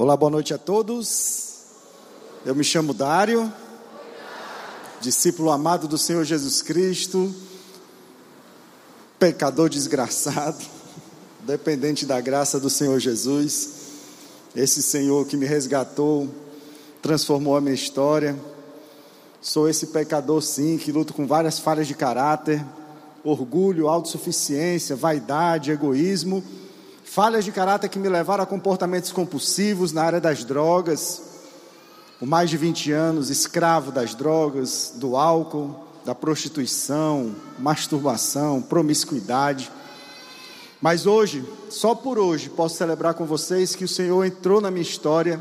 Olá, boa noite a todos. Eu me chamo Dário, discípulo amado do Senhor Jesus Cristo, pecador desgraçado, dependente da graça do Senhor Jesus. Esse Senhor que me resgatou, transformou a minha história. Sou esse pecador, sim, que luto com várias falhas de caráter, orgulho, autossuficiência, vaidade, egoísmo falhas de caráter que me levaram a comportamentos compulsivos na área das drogas, por mais de 20 anos, escravo das drogas, do álcool, da prostituição, masturbação, promiscuidade. Mas hoje, só por hoje, posso celebrar com vocês que o Senhor entrou na minha história,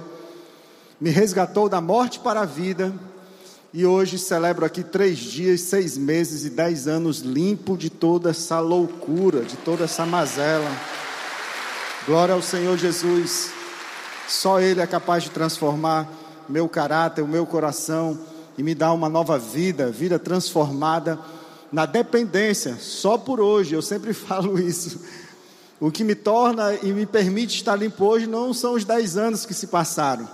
me resgatou da morte para a vida, e hoje celebro aqui três dias, seis meses e dez anos limpo de toda essa loucura, de toda essa mazela. Glória ao Senhor Jesus. Só Ele é capaz de transformar meu caráter, o meu coração e me dar uma nova vida, vida transformada na dependência, só por hoje. Eu sempre falo isso. O que me torna e me permite estar limpo hoje não são os dez anos que se passaram,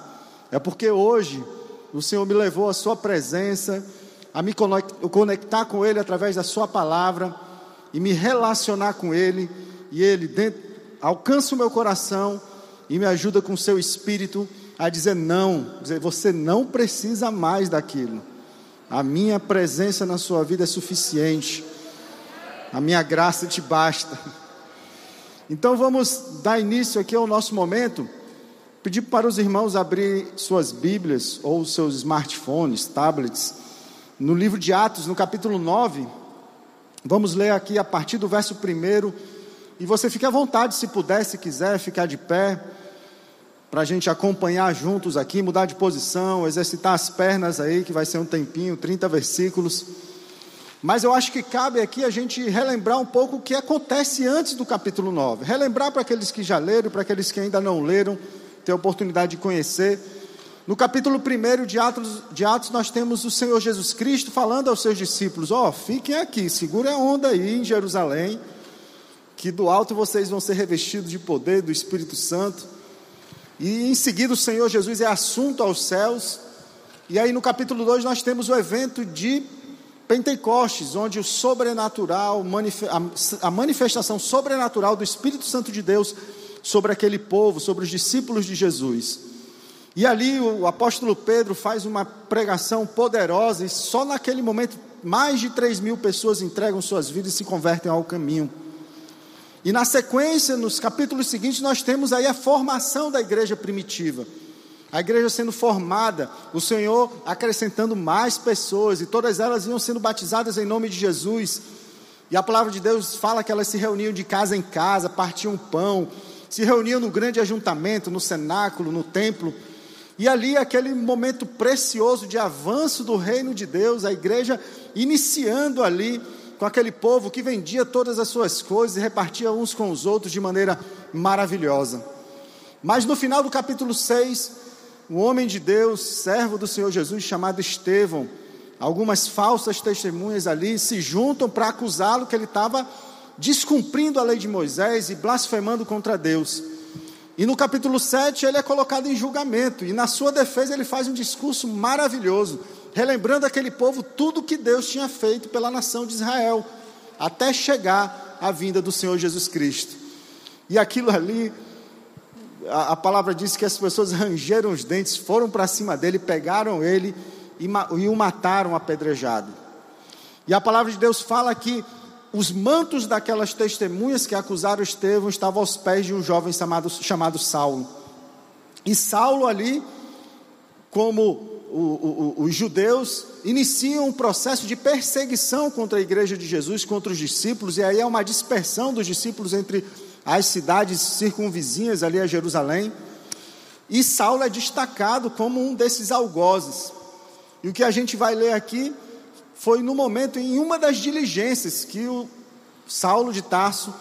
é porque hoje o Senhor me levou à Sua presença, a me conectar com Ele através da Sua palavra e me relacionar com Ele, e Ele, dentro alcança o meu coração e me ajuda com o seu espírito a dizer não, dizer você não precisa mais daquilo. A minha presença na sua vida é suficiente. A minha graça te basta. Então vamos dar início aqui ao nosso momento. Pedir para os irmãos abrir suas Bíblias ou seus smartphones, tablets, no livro de Atos, no capítulo 9. Vamos ler aqui a partir do verso 1 e você fique à vontade, se puder, se quiser, ficar de pé, para a gente acompanhar juntos aqui, mudar de posição, exercitar as pernas aí, que vai ser um tempinho 30 versículos. Mas eu acho que cabe aqui a gente relembrar um pouco o que acontece antes do capítulo 9. Relembrar para aqueles que já leram, para aqueles que ainda não leram, ter a oportunidade de conhecer. No capítulo 1 de Atos, de Atos, nós temos o Senhor Jesus Cristo falando aos seus discípulos: Ó, oh, fiquem aqui, segurem a onda aí em Jerusalém que do alto vocês vão ser revestidos de poder do Espírito Santo. E em seguida o Senhor Jesus é assunto aos céus. E aí no capítulo 2 nós temos o evento de Pentecostes, onde o sobrenatural, a manifestação sobrenatural do Espírito Santo de Deus sobre aquele povo, sobre os discípulos de Jesus. E ali o apóstolo Pedro faz uma pregação poderosa, e só naquele momento mais de 3 mil pessoas entregam suas vidas e se convertem ao caminho. E na sequência, nos capítulos seguintes, nós temos aí a formação da igreja primitiva. A igreja sendo formada, o Senhor acrescentando mais pessoas, e todas elas iam sendo batizadas em nome de Jesus. E a palavra de Deus fala que elas se reuniam de casa em casa, partiam pão, se reuniam no grande ajuntamento, no cenáculo, no templo. E ali, aquele momento precioso de avanço do reino de Deus, a igreja iniciando ali com aquele povo que vendia todas as suas coisas e repartia uns com os outros de maneira maravilhosa. Mas no final do capítulo 6, um homem de Deus, servo do Senhor Jesus, chamado Estevão, algumas falsas testemunhas ali se juntam para acusá-lo que ele estava descumprindo a lei de Moisés e blasfemando contra Deus. E no capítulo 7 ele é colocado em julgamento, e na sua defesa ele faz um discurso maravilhoso relembrando aquele povo tudo que Deus tinha feito pela nação de Israel, até chegar à vinda do Senhor Jesus Cristo. E aquilo ali, a, a palavra diz que as pessoas rangeram os dentes, foram para cima dele, pegaram ele e, e o mataram apedrejado. E a palavra de Deus fala que os mantos daquelas testemunhas que acusaram Estevão estavam aos pés de um jovem chamado, chamado Saulo. E Saulo ali, como o, o, os judeus iniciam um processo de perseguição contra a igreja de Jesus, contra os discípulos, e aí é uma dispersão dos discípulos entre as cidades circunvizinhas ali a Jerusalém. E Saulo é destacado como um desses algozes. E o que a gente vai ler aqui foi no momento, em uma das diligências, que o Saulo de Tarso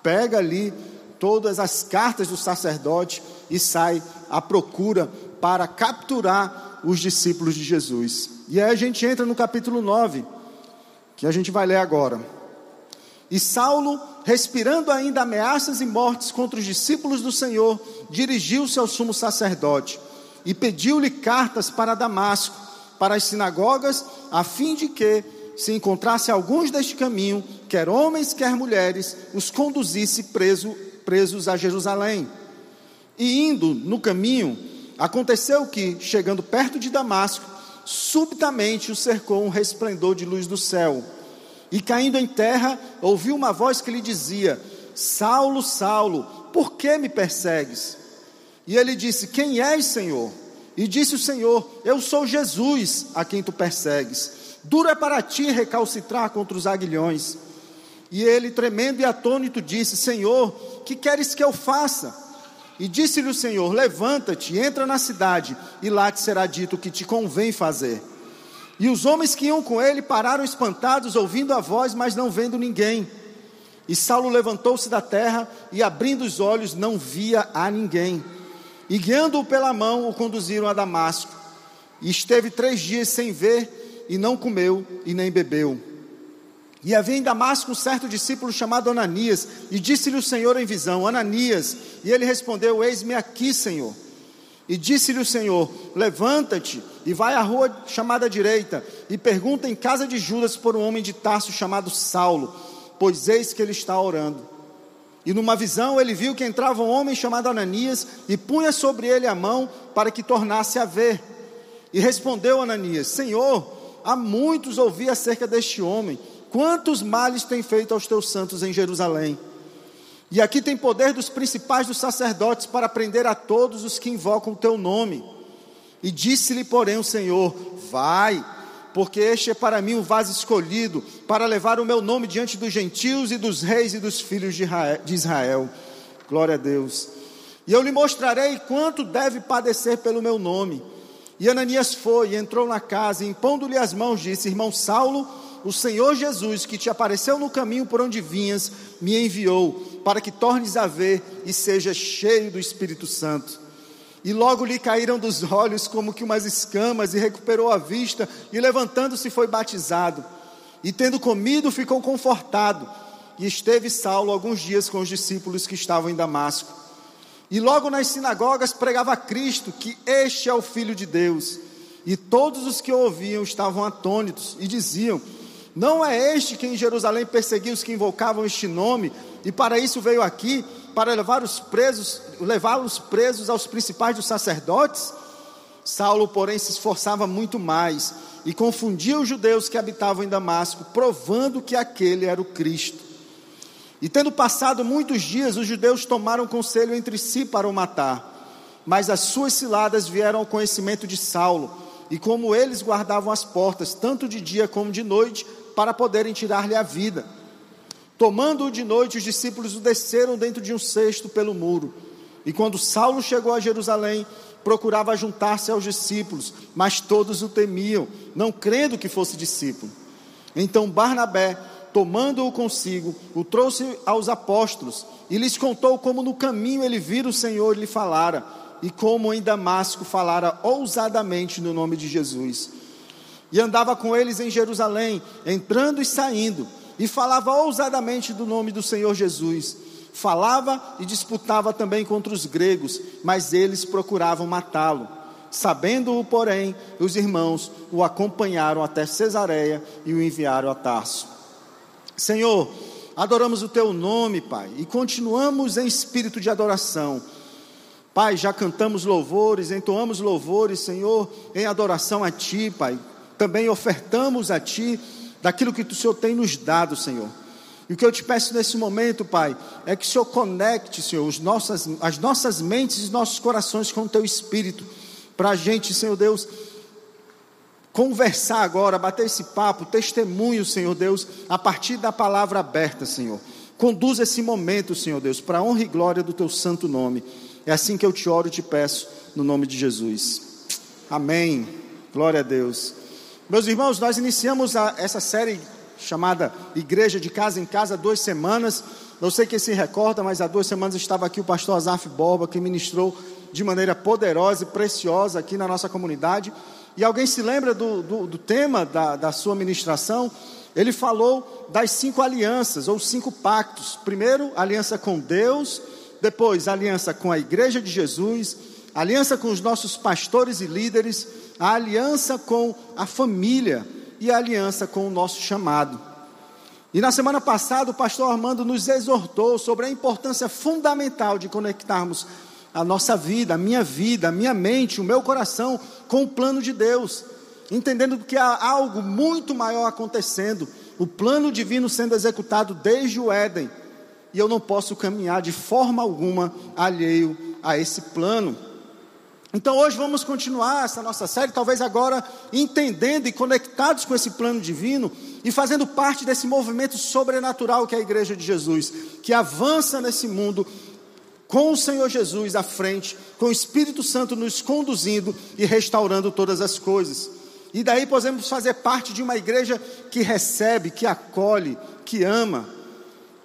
pega ali todas as cartas do sacerdote e sai à procura para capturar os discípulos de Jesus. E aí a gente entra no capítulo 9, que a gente vai ler agora. E Saulo, respirando ainda ameaças e mortes contra os discípulos do Senhor, dirigiu-se ao sumo sacerdote e pediu-lhe cartas para Damasco, para as sinagogas, a fim de que, se encontrasse alguns deste caminho, quer homens, quer mulheres, os conduzisse preso, presos a Jerusalém. E indo no caminho, aconteceu que, chegando perto de Damasco, subitamente o cercou um resplendor de luz do céu. E caindo em terra, ouviu uma voz que lhe dizia: Saulo, Saulo, por que me persegues? E ele disse: Quem és, Senhor? E disse o Senhor: Eu sou Jesus, a quem tu persegues. Duro é para ti recalcitrar contra os aguilhões. E ele, tremendo e atônito, disse: Senhor, que queres que eu faça? E disse-lhe o Senhor: Levanta-te, entra na cidade, e lá te será dito o que te convém fazer. E os homens que iam com ele pararam espantados, ouvindo a voz, mas não vendo ninguém. E Saulo levantou-se da terra e, abrindo os olhos, não via a ninguém. E guiando-o pela mão, o conduziram a Damasco. E esteve três dias sem ver, e não comeu e nem bebeu. E havia em Damasco um certo discípulo chamado Ananias, e disse-lhe o Senhor em visão: Ananias. E ele respondeu: Eis-me aqui, Senhor. E disse-lhe o Senhor: Levanta-te e vai à rua chamada direita, e pergunta em casa de Judas por um homem de Tarso chamado Saulo, pois eis que ele está orando. E numa visão ele viu que entrava um homem chamado Ananias e punha sobre ele a mão para que tornasse a ver. E respondeu Ananias: Senhor, há muitos ouvi acerca deste homem, quantos males tem feito aos teus santos em Jerusalém. E aqui tem poder dos principais dos sacerdotes para prender a todos os que invocam o teu nome. E disse-lhe, porém, o Senhor: Vai, porque este é para mim um vaso escolhido, para levar o meu nome diante dos gentios e dos reis e dos filhos de Israel. Glória a Deus. E eu lhe mostrarei quanto deve padecer pelo meu nome. E Ananias foi e entrou na casa, e impondo-lhe as mãos, disse: Irmão Saulo, o Senhor Jesus, que te apareceu no caminho por onde vinhas, me enviou, para que tornes a ver e seja cheio do Espírito Santo. E logo lhe caíram dos olhos como que umas escamas, e recuperou a vista, e levantando-se foi batizado. E tendo comido, ficou confortado. E esteve Saulo alguns dias com os discípulos que estavam em Damasco. E logo nas sinagogas pregava a Cristo, que este é o Filho de Deus. E todos os que o ouviam estavam atônitos e diziam: não é este que em Jerusalém perseguiu os que invocavam este nome, e para isso veio aqui, para levar os presos, levá-los presos aos principais dos sacerdotes? Saulo, porém, se esforçava muito mais e confundia os judeus que habitavam em Damasco, provando que aquele era o Cristo. E tendo passado muitos dias, os judeus tomaram conselho entre si para o matar. Mas as suas ciladas vieram ao conhecimento de Saulo, e como eles guardavam as portas, tanto de dia como de noite, para poderem tirar-lhe a vida. Tomando-o de noite, os discípulos o desceram dentro de um cesto pelo muro. E quando Saulo chegou a Jerusalém, procurava juntar-se aos discípulos, mas todos o temiam, não crendo que fosse discípulo. Então Barnabé, tomando-o consigo, o trouxe aos apóstolos e lhes contou como no caminho ele vira o Senhor e lhe falara, e como em Damasco falara ousadamente no nome de Jesus e andava com eles em Jerusalém, entrando e saindo, e falava ousadamente do nome do Senhor Jesus. Falava e disputava também contra os gregos, mas eles procuravam matá-lo. Sabendo-o, porém, os irmãos o acompanharam até Cesareia e o enviaram a Tarso. Senhor, adoramos o teu nome, Pai, e continuamos em espírito de adoração. Pai, já cantamos louvores, entoamos louvores, Senhor, em adoração a Ti, Pai também ofertamos a Ti daquilo que o Senhor tem nos dado, Senhor. E o que eu te peço nesse momento, Pai, é que o Senhor conecte, Senhor, os nossas, as nossas mentes e os nossos corações com o Teu Espírito, para a gente, Senhor Deus, conversar agora, bater esse papo, testemunho, Senhor Deus, a partir da palavra aberta, Senhor. Conduza esse momento, Senhor Deus, para a honra e glória do Teu santo nome. É assim que eu te oro e te peço, no nome de Jesus. Amém. Glória a Deus. Meus irmãos, nós iniciamos a, essa série chamada Igreja de Casa em Casa há duas semanas. Não sei quem se recorda, mas há duas semanas estava aqui o pastor Azaf Borba, que ministrou de maneira poderosa e preciosa aqui na nossa comunidade. E alguém se lembra do, do, do tema da, da sua ministração? ele falou das cinco alianças ou cinco pactos. Primeiro, aliança com Deus, depois, aliança com a igreja de Jesus, aliança com os nossos pastores e líderes, a aliança com a família e a aliança com o nosso chamado. E na semana passada, o pastor Armando nos exortou sobre a importância fundamental de conectarmos a nossa vida, a minha vida, a minha mente, o meu coração com o plano de Deus, entendendo que há algo muito maior acontecendo, o plano divino sendo executado desde o Éden, e eu não posso caminhar de forma alguma alheio a esse plano. Então hoje vamos continuar essa nossa série, talvez agora entendendo e conectados com esse plano divino e fazendo parte desse movimento sobrenatural que é a Igreja de Jesus, que avança nesse mundo com o Senhor Jesus à frente, com o Espírito Santo nos conduzindo e restaurando todas as coisas. E daí podemos fazer parte de uma igreja que recebe, que acolhe, que ama.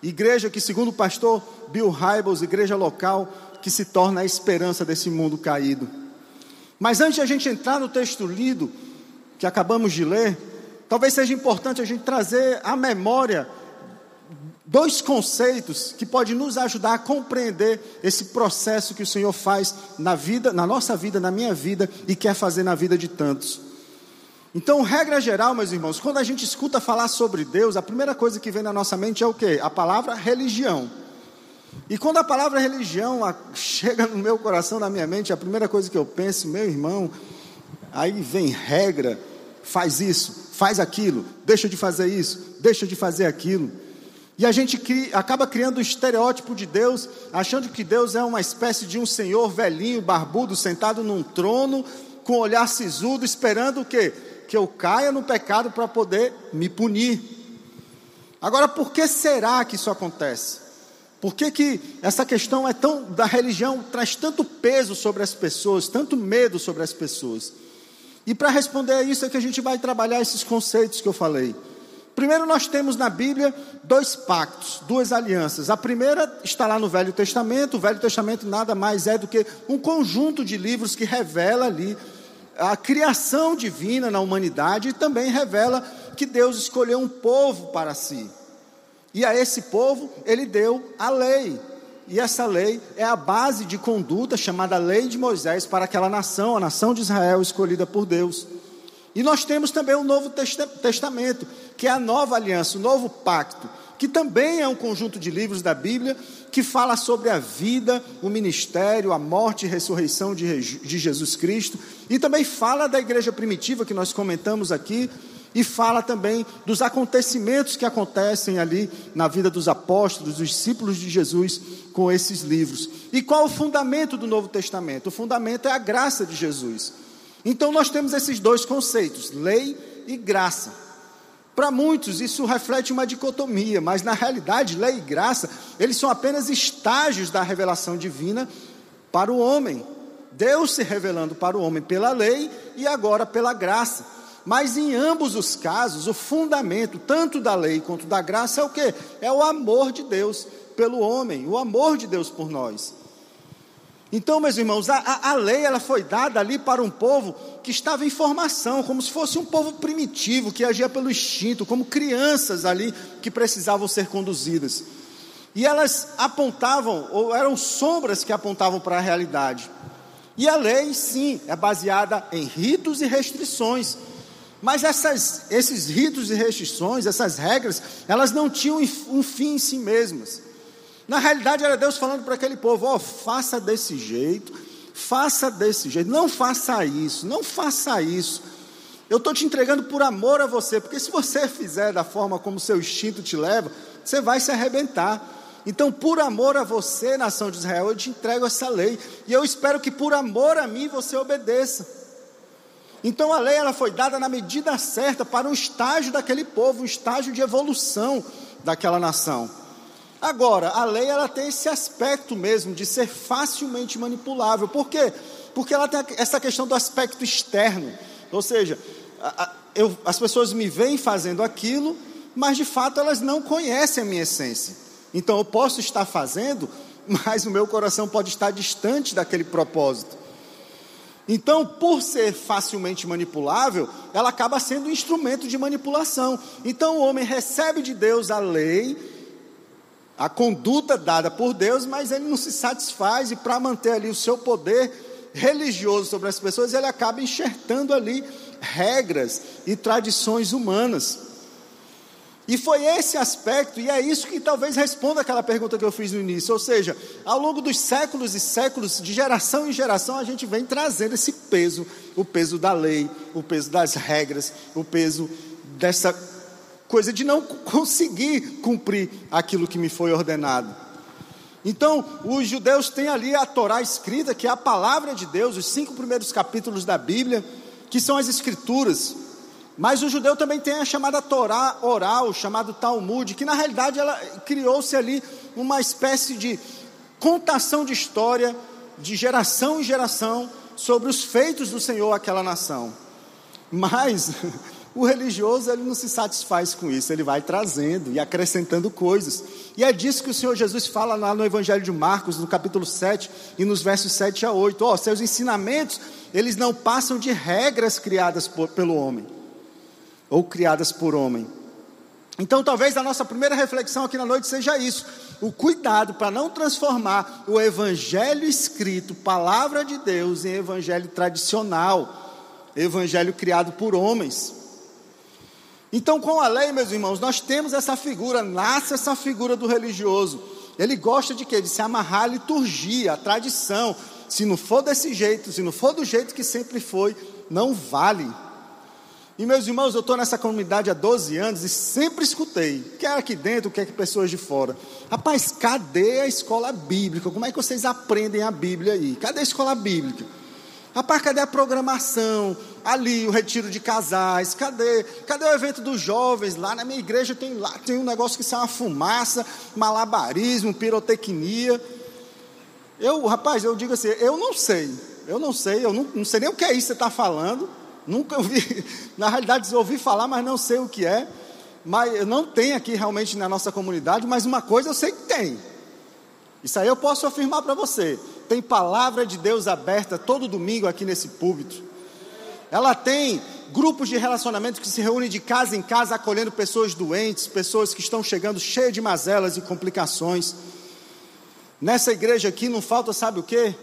Igreja que, segundo o pastor Bill Hybels, igreja local, que se torna a esperança desse mundo caído. Mas antes de a gente entrar no texto lido, que acabamos de ler, talvez seja importante a gente trazer à memória dois conceitos que podem nos ajudar a compreender esse processo que o Senhor faz na vida, na nossa vida, na minha vida e quer fazer na vida de tantos. Então, regra geral, meus irmãos, quando a gente escuta falar sobre Deus, a primeira coisa que vem na nossa mente é o quê? A palavra religião. E quando a palavra religião chega no meu coração, na minha mente, a primeira coisa que eu penso, meu irmão, aí vem regra, faz isso, faz aquilo, deixa de fazer isso, deixa de fazer aquilo. E a gente cria, acaba criando um estereótipo de Deus, achando que Deus é uma espécie de um senhor velhinho, barbudo, sentado num trono, com olhar sisudo, esperando o quê? Que eu caia no pecado para poder me punir. Agora, por que será que isso acontece? Por que, que essa questão é tão da religião traz tanto peso sobre as pessoas, tanto medo sobre as pessoas? E para responder a isso é que a gente vai trabalhar esses conceitos que eu falei. Primeiro, nós temos na Bíblia dois pactos, duas alianças. A primeira está lá no Velho Testamento. O Velho Testamento nada mais é do que um conjunto de livros que revela ali a criação divina na humanidade e também revela que Deus escolheu um povo para si. E a esse povo ele deu a lei. E essa lei é a base de conduta chamada Lei de Moisés para aquela nação, a nação de Israel escolhida por Deus. E nós temos também o Novo Testamento, que é a nova aliança, o novo pacto, que também é um conjunto de livros da Bíblia que fala sobre a vida, o ministério, a morte e ressurreição de Jesus Cristo, e também fala da igreja primitiva que nós comentamos aqui, e fala também dos acontecimentos que acontecem ali na vida dos apóstolos, dos discípulos de Jesus com esses livros. E qual o fundamento do Novo Testamento? O fundamento é a graça de Jesus. Então nós temos esses dois conceitos, lei e graça. Para muitos isso reflete uma dicotomia, mas na realidade, lei e graça, eles são apenas estágios da revelação divina para o homem. Deus se revelando para o homem pela lei e agora pela graça. Mas em ambos os casos, o fundamento, tanto da lei quanto da graça, é o que? É o amor de Deus pelo homem, o amor de Deus por nós. Então, meus irmãos, a, a, lei ela foi dada ali para um povo que estava em formação, como se fosse um povo primitivo, que agia pelo instinto, como crianças ali que precisavam ser conduzidas. E elas apontavam, ou eram sombras que apontavam para a realidade. E a lei, sim, é baseada em ritos e restrições. Mas essas, esses ritos e restrições, essas regras, elas não tinham um fim em si mesmas. Na realidade, era Deus falando para aquele povo: ó, oh, faça desse jeito, faça desse jeito, não faça isso, não faça isso. Eu estou te entregando por amor a você, porque se você fizer da forma como seu instinto te leva, você vai se arrebentar. Então, por amor a você, nação de Israel, eu te entrego essa lei, e eu espero que por amor a mim você obedeça. Então a lei ela foi dada na medida certa para um estágio daquele povo, um estágio de evolução daquela nação. Agora, a lei ela tem esse aspecto mesmo de ser facilmente manipulável. Por quê? Porque ela tem essa questão do aspecto externo. Ou seja, a, a, eu, as pessoas me veem fazendo aquilo, mas de fato elas não conhecem a minha essência. Então eu posso estar fazendo, mas o meu coração pode estar distante daquele propósito. Então, por ser facilmente manipulável, ela acaba sendo um instrumento de manipulação. Então, o homem recebe de Deus a lei, a conduta dada por Deus, mas ele não se satisfaz e para manter ali o seu poder religioso sobre as pessoas, ele acaba enxertando ali regras e tradições humanas. E foi esse aspecto, e é isso que talvez responda aquela pergunta que eu fiz no início. Ou seja, ao longo dos séculos e séculos, de geração em geração, a gente vem trazendo esse peso, o peso da lei, o peso das regras, o peso dessa coisa de não conseguir cumprir aquilo que me foi ordenado. Então, os judeus têm ali a Torá escrita, que é a palavra de Deus, os cinco primeiros capítulos da Bíblia, que são as Escrituras. Mas o judeu também tem a chamada Torá oral, chamado Talmud, que na realidade ela criou-se ali uma espécie de contação de história de geração em geração sobre os feitos do Senhor àquela nação. Mas o religioso ele não se satisfaz com isso, ele vai trazendo e acrescentando coisas. E é disso que o Senhor Jesus fala lá no Evangelho de Marcos, no capítulo 7 e nos versos 7 a 8. Ó, oh, seus ensinamentos, eles não passam de regras criadas por, pelo homem ou criadas por homem. Então, talvez a nossa primeira reflexão aqui na noite seja isso: o cuidado para não transformar o evangelho escrito, palavra de Deus, em evangelho tradicional, evangelho criado por homens. Então, com a lei, meus irmãos, nós temos essa figura, nasce essa figura do religioso. Ele gosta de quê? De se amarrar à liturgia, à tradição. Se não for desse jeito, se não for do jeito que sempre foi, não vale. E meus irmãos, eu estou nessa comunidade há 12 anos e sempre escutei, quer aqui dentro, quer que pessoas de fora. Rapaz, cadê a escola bíblica? Como é que vocês aprendem a Bíblia aí? Cadê a escola bíblica? Rapaz, cadê a programação? Ali, o retiro de casais, cadê? Cadê o evento dos jovens? Lá na minha igreja tem, lá, tem um negócio que sai uma fumaça, malabarismo, pirotecnia. Eu, rapaz, eu digo assim, eu não sei, eu não sei, eu não, não sei nem o que é isso que você está falando. Nunca ouvi, na realidade ouvi falar, mas não sei o que é. Mas não tem aqui realmente na nossa comunidade, mas uma coisa eu sei que tem. Isso aí eu posso afirmar para você. Tem palavra de Deus aberta todo domingo aqui nesse púlpito. Ela tem grupos de relacionamento que se reúnem de casa em casa acolhendo pessoas doentes, pessoas que estão chegando cheias de mazelas e complicações. Nessa igreja aqui não falta, sabe o que?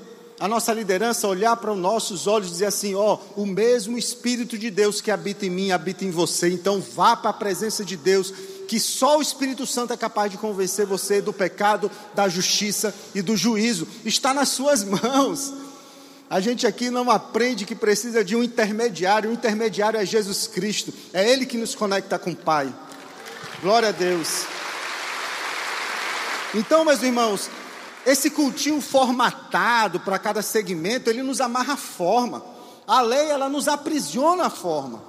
A nossa liderança olhar para os nossos olhos e dizer assim: ó, o mesmo Espírito de Deus que habita em mim, habita em você. Então vá para a presença de Deus, que só o Espírito Santo é capaz de convencer você do pecado, da justiça e do juízo. Está nas suas mãos. A gente aqui não aprende que precisa de um intermediário, o intermediário é Jesus Cristo, é Ele que nos conecta com o Pai. Glória a Deus. Então, meus irmãos, esse cultinho formatado para cada segmento, ele nos amarra a forma. A lei, ela nos aprisiona a forma.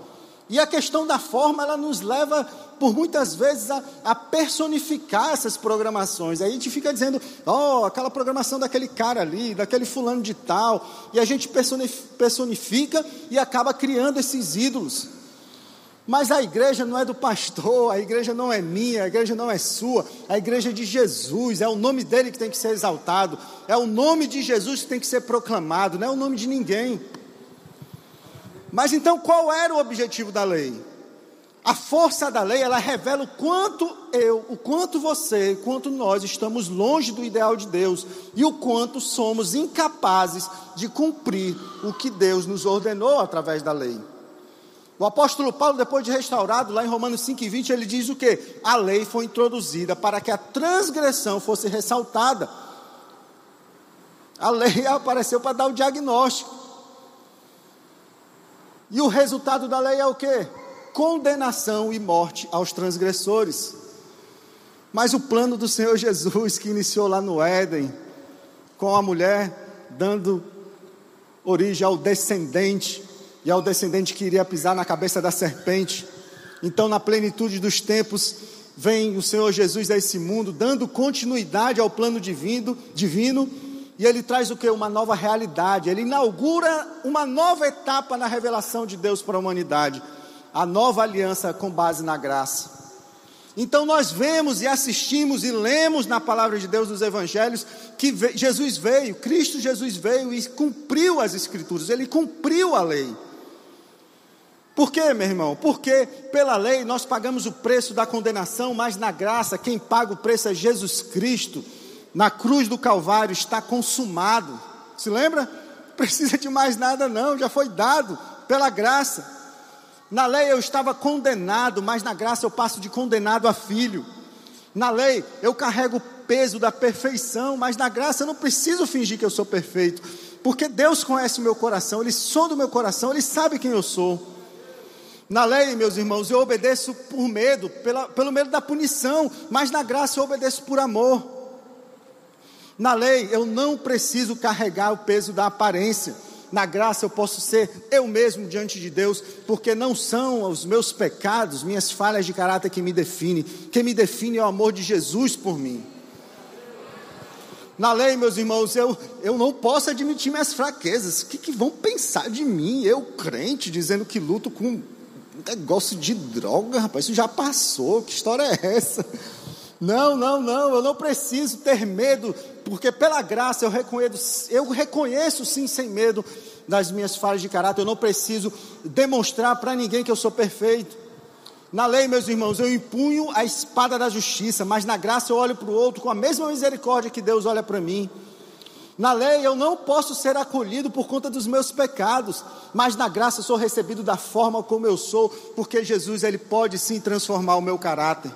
E a questão da forma, ela nos leva, por muitas vezes, a, a personificar essas programações. Aí a gente fica dizendo, ó, oh, aquela programação daquele cara ali, daquele fulano de tal. E a gente personifica e acaba criando esses ídolos. Mas a igreja não é do pastor, a igreja não é minha, a igreja não é sua, a igreja é de Jesus, é o nome dele que tem que ser exaltado, é o nome de Jesus que tem que ser proclamado, não é o nome de ninguém. Mas então qual era o objetivo da lei? A força da lei, ela revela o quanto eu, o quanto você, o quanto nós estamos longe do ideal de Deus e o quanto somos incapazes de cumprir o que Deus nos ordenou através da lei. O apóstolo Paulo, depois de restaurado, lá em Romanos 5,20, ele diz o que? A lei foi introduzida para que a transgressão fosse ressaltada. A lei apareceu para dar o diagnóstico. E o resultado da lei é o que? Condenação e morte aos transgressores. Mas o plano do Senhor Jesus, que iniciou lá no Éden, com a mulher dando origem ao descendente, e ao descendente que iria pisar na cabeça da serpente. Então, na plenitude dos tempos, vem o Senhor Jesus a esse mundo, dando continuidade ao plano divino, divino e ele traz o que? Uma nova realidade. Ele inaugura uma nova etapa na revelação de Deus para a humanidade, a nova aliança com base na graça. Então nós vemos e assistimos e lemos na palavra de Deus nos evangelhos que Jesus veio, Cristo Jesus veio e cumpriu as escrituras, ele cumpriu a lei. Por quê, meu irmão? Porque pela lei nós pagamos o preço da condenação, mas na graça quem paga o preço é Jesus Cristo. Na cruz do Calvário está consumado. Se lembra? Precisa de mais nada não, já foi dado pela graça. Na lei eu estava condenado, mas na graça eu passo de condenado a filho. Na lei eu carrego o peso da perfeição, mas na graça eu não preciso fingir que eu sou perfeito, porque Deus conhece o meu coração, Ele sonda o meu coração, Ele sabe quem eu sou. Na lei, meus irmãos, eu obedeço por medo, pela, pelo medo da punição, mas na graça eu obedeço por amor. Na lei eu não preciso carregar o peso da aparência na graça eu posso ser eu mesmo diante de Deus, porque não são os meus pecados, minhas falhas de caráter que me definem, quem me define é o amor de Jesus por mim. Na lei, meus irmãos, eu, eu não posso admitir minhas fraquezas. O que, que vão pensar de mim? Eu, crente, dizendo que luto com negócio de droga, rapaz, isso já passou, que história é essa? Não, não, não, eu não preciso ter medo, porque pela graça eu reconheço, eu reconheço sim sem medo das minhas falhas de caráter, eu não preciso demonstrar para ninguém que eu sou perfeito. Na lei, meus irmãos, eu empunho a espada da justiça, mas na graça eu olho para o outro com a mesma misericórdia que Deus olha para mim. Na lei eu não posso ser acolhido por conta dos meus pecados, mas na graça sou recebido da forma como eu sou, porque Jesus ele pode sim transformar o meu caráter.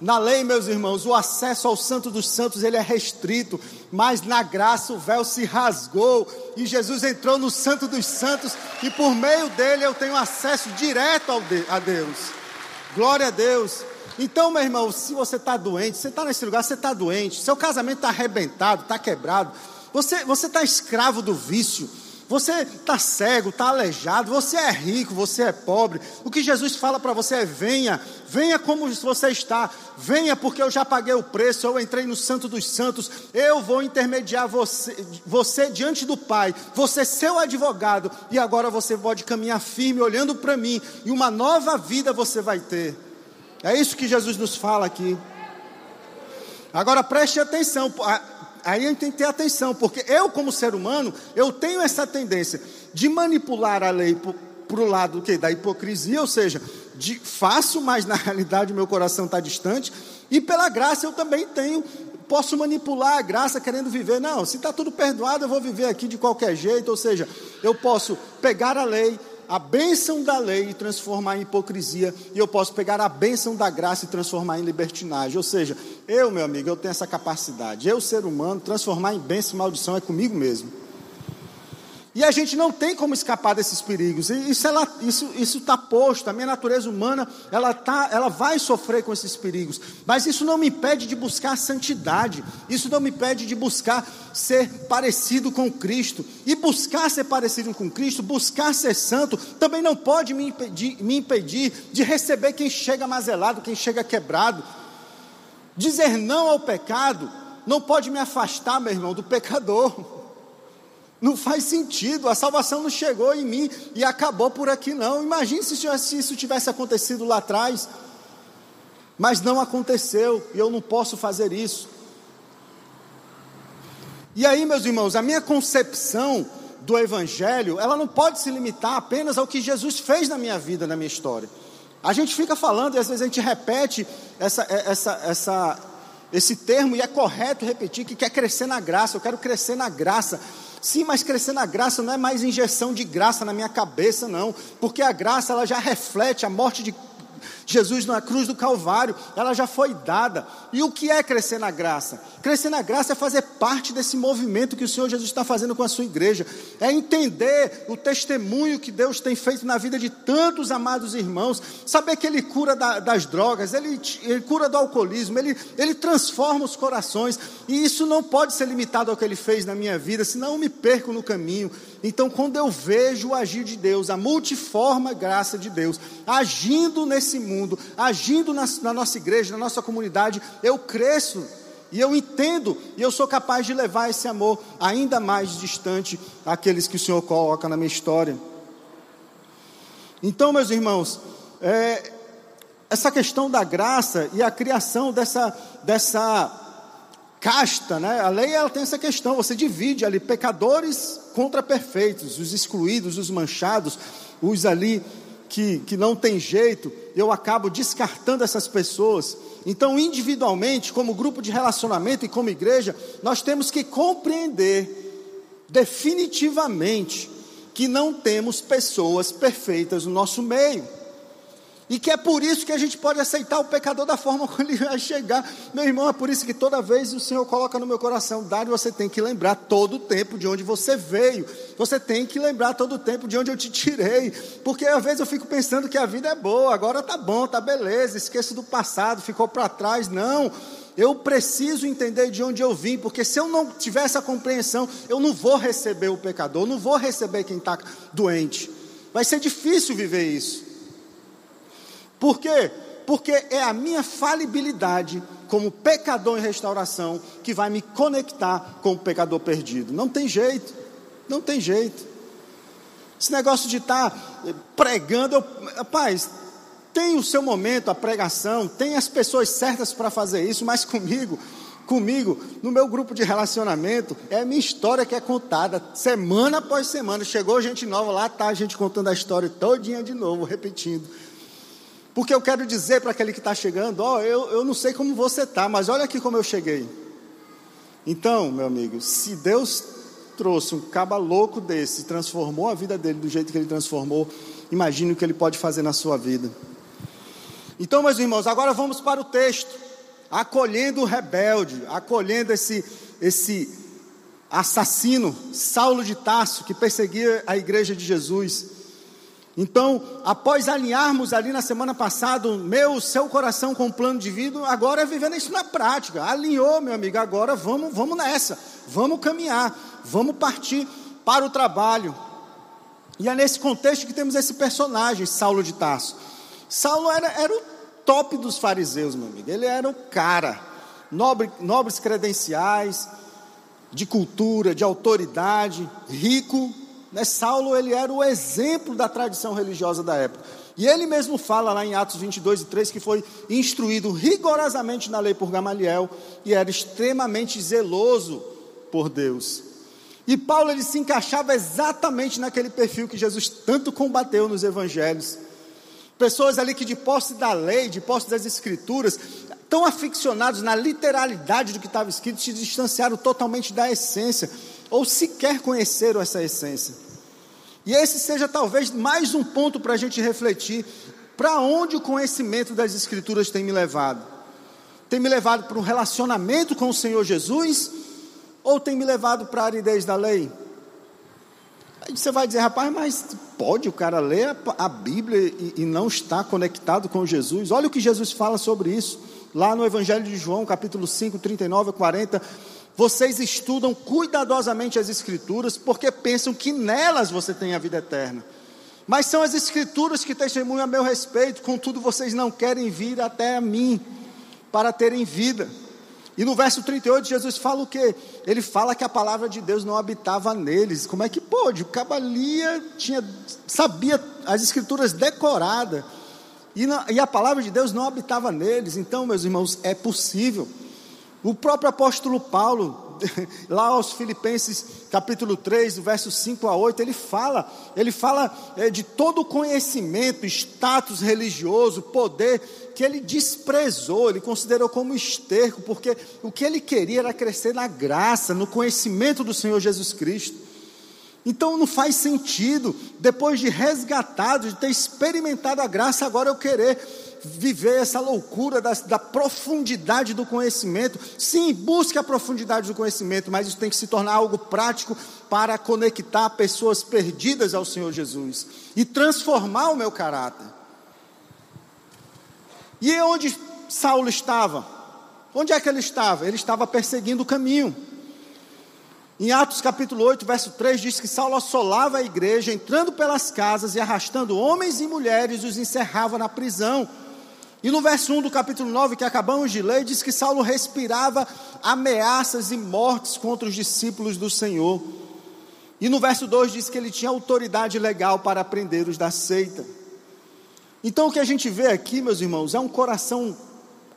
Na lei, meus irmãos, o acesso ao Santo dos Santos ele é restrito, mas na graça o véu se rasgou e Jesus entrou no Santo dos Santos e por meio dele eu tenho acesso direto a Deus. Glória a Deus. Então, meu irmão, se você está doente, você está nesse lugar, você está doente, seu casamento está arrebentado, está quebrado, você está escravo do vício você está cego, está aleijado, você é rico, você é pobre. O que Jesus fala para você é: venha, venha como você está, venha porque eu já paguei o preço, eu entrei no Santo dos Santos, eu vou intermediar você, você diante do Pai, você é seu advogado, e agora você pode caminhar firme olhando para mim, e uma nova vida você vai ter. É isso que Jesus nos fala aqui. Agora preste atenção, aí a gente tem que ter atenção, porque eu, como ser humano, eu tenho essa tendência de manipular a lei para o lado do da hipocrisia, ou seja, de faço, mas na realidade meu coração está distante, e pela graça eu também tenho, posso manipular a graça querendo viver, não, se está tudo perdoado, eu vou viver aqui de qualquer jeito, ou seja, eu posso pegar a lei, a bênção da lei e transformar em hipocrisia, e eu posso pegar a bênção da graça e transformar em libertinagem. Ou seja, eu, meu amigo, eu tenho essa capacidade. Eu, ser humano, transformar em bênção e maldição é comigo mesmo. E a gente não tem como escapar desses perigos. Isso está isso, isso tá posto. A minha natureza humana, ela, tá, ela vai sofrer com esses perigos. Mas isso não me impede de buscar santidade. Isso não me impede de buscar ser parecido com Cristo. E buscar ser parecido com Cristo, buscar ser santo, também não pode me impedir, me impedir de receber quem chega mazelado, quem chega quebrado. Dizer não ao pecado não pode me afastar, meu irmão, do pecador. Não faz sentido, a salvação não chegou em mim e acabou por aqui, não. Imagine se isso tivesse acontecido lá atrás, mas não aconteceu e eu não posso fazer isso. E aí, meus irmãos, a minha concepção do Evangelho, ela não pode se limitar apenas ao que Jesus fez na minha vida, na minha história. A gente fica falando e às vezes a gente repete essa, essa, essa, esse termo, e é correto repetir que quer crescer na graça, eu quero crescer na graça. Sim, mas crescer na graça não é mais injeção de graça na minha cabeça, não, porque a graça ela já reflete a morte de Jesus na cruz do Calvário, ela já foi dada. E o que é crescer na graça? Crescer na graça é fazer parte desse movimento que o Senhor Jesus está fazendo com a sua igreja, é entender o testemunho que Deus tem feito na vida de tantos amados irmãos, saber que Ele cura da, das drogas, ele, ele, cura do alcoolismo, ele, ele transforma os corações, e isso não pode ser limitado ao que Ele fez na minha vida, senão eu me perco no caminho. Então, quando eu vejo o agir de Deus, a multiforme graça de Deus, agindo nesse mundo, agindo na, na nossa igreja, na nossa comunidade, eu cresço e eu entendo, e eu sou capaz de levar esse amor ainda mais distante àqueles que o Senhor coloca na minha história. Então, meus irmãos, é, essa questão da graça e a criação dessa, dessa casta, né? A lei ela tem essa questão, você divide ali pecadores contra perfeitos, os excluídos, os manchados, os ali que, que não tem jeito, eu acabo descartando essas pessoas. Então, individualmente, como grupo de relacionamento e como igreja, nós temos que compreender definitivamente que não temos pessoas perfeitas no nosso meio. E que é por isso que a gente pode aceitar o pecador da forma como ele vai chegar. Meu irmão, é por isso que toda vez o Senhor coloca no meu coração, Dário, você tem que lembrar todo o tempo de onde você veio. Você tem que lembrar todo o tempo de onde eu te tirei. Porque às vezes eu fico pensando que a vida é boa, agora tá bom, tá beleza, esqueço do passado, ficou para trás. Não. Eu preciso entender de onde eu vim, porque se eu não tiver essa compreensão, eu não vou receber o pecador, eu não vou receber quem está doente. Vai ser difícil viver isso. Por quê? Porque é a minha falibilidade como pecador em restauração que vai me conectar com o pecador perdido. Não tem jeito, não tem jeito. Esse negócio de estar tá pregando, eu, rapaz, tem o seu momento, a pregação, tem as pessoas certas para fazer isso, mas comigo, comigo, no meu grupo de relacionamento, é a minha história que é contada, semana após semana. Chegou gente nova, lá está a gente contando a história todinha de novo, repetindo. Porque eu quero dizer para aquele que está chegando: ó, oh, eu, eu não sei como você está, mas olha aqui como eu cheguei. Então, meu amigo, se Deus trouxe um caba louco desse, transformou a vida dele do jeito que ele transformou, imagine o que ele pode fazer na sua vida. Então, meus irmãos, agora vamos para o texto. Acolhendo o rebelde, acolhendo esse, esse assassino, Saulo de Tarso, que perseguia a igreja de Jesus. Então, após alinharmos ali na semana passada meu, seu coração com o plano de vida, agora é vivendo isso na prática. Alinhou, meu amigo, agora vamos, vamos nessa. Vamos caminhar, vamos partir para o trabalho. E é nesse contexto que temos esse personagem, Saulo de Tarso. Saulo era, era o top dos fariseus, meu amigo. Ele era o cara. Nobre, nobres credenciais, de cultura, de autoridade, rico, né? Saulo ele era o exemplo da tradição religiosa da época. E ele mesmo fala lá em Atos 22 e 3 que foi instruído rigorosamente na lei por Gamaliel e era extremamente zeloso por Deus. E Paulo ele se encaixava exatamente naquele perfil que Jesus tanto combateu nos evangelhos. Pessoas ali que de posse da lei, de posse das escrituras, tão aficionados na literalidade do que estava escrito, se distanciaram totalmente da essência ou sequer conheceram essa essência. E esse seja talvez mais um ponto para a gente refletir: para onde o conhecimento das Escrituras tem me levado? Tem me levado para um relacionamento com o Senhor Jesus? Ou tem me levado para a aridez da lei? Aí você vai dizer, rapaz, mas pode o cara ler a Bíblia e, e não estar conectado com Jesus? Olha o que Jesus fala sobre isso, lá no Evangelho de João, capítulo 5, 39 a 40. Vocês estudam cuidadosamente as Escrituras porque pensam que nelas você tem a vida eterna. Mas são as Escrituras que testemunham a meu respeito, contudo vocês não querem vir até a mim para terem vida. E no verso 38, Jesus fala o quê? Ele fala que a palavra de Deus não habitava neles. Como é que pôde? O cabalia tinha, sabia as escrituras decoradas. E, e a palavra de Deus não habitava neles. Então, meus irmãos, é possível. O próprio apóstolo Paulo, lá aos Filipenses capítulo 3, versos 5 a 8, ele fala, ele fala é, de todo o conhecimento, status religioso, poder, que ele desprezou, ele considerou como esterco, porque o que ele queria era crescer na graça, no conhecimento do Senhor Jesus Cristo. Então não faz sentido, depois de resgatado, de ter experimentado a graça, agora eu querer viver essa loucura da, da, profundidade do conhecimento. Sim, busque a profundidade do conhecimento, mas isso tem que se tornar algo prático para conectar pessoas perdidas ao Senhor Jesus e transformar o meu caráter. E onde Saulo estava? Onde é que ele estava? Ele estava perseguindo o caminho. Em Atos capítulo 8, verso 3, diz que Saulo assolava a igreja, entrando pelas casas e arrastando homens e mulheres, os encerrava na prisão. E no verso 1 do capítulo 9, que acabamos de ler, diz que Saulo respirava ameaças e mortes contra os discípulos do Senhor. E no verso 2 diz que ele tinha autoridade legal para prender os da seita. Então o que a gente vê aqui, meus irmãos, é um coração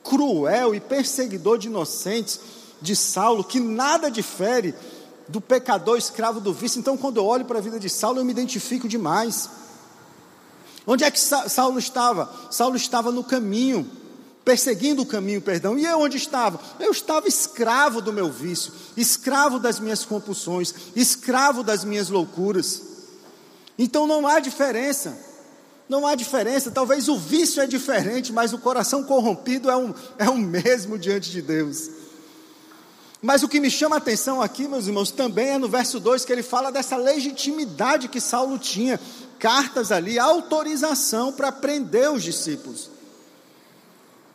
cruel e perseguidor de inocentes de Saulo, que nada difere do pecador escravo do vício. Então, quando eu olho para a vida de Saulo, eu me identifico demais. Onde é que Saulo estava? Saulo estava no caminho, perseguindo o caminho, perdão. E eu onde estava? Eu estava escravo do meu vício, escravo das minhas compulsões, escravo das minhas loucuras. Então não há diferença. Não há diferença. Talvez o vício é diferente, mas o coração corrompido é, um, é o mesmo diante de Deus. Mas o que me chama a atenção aqui, meus irmãos, também é no verso 2 que ele fala dessa legitimidade que Saulo tinha, cartas ali, autorização para prender os discípulos.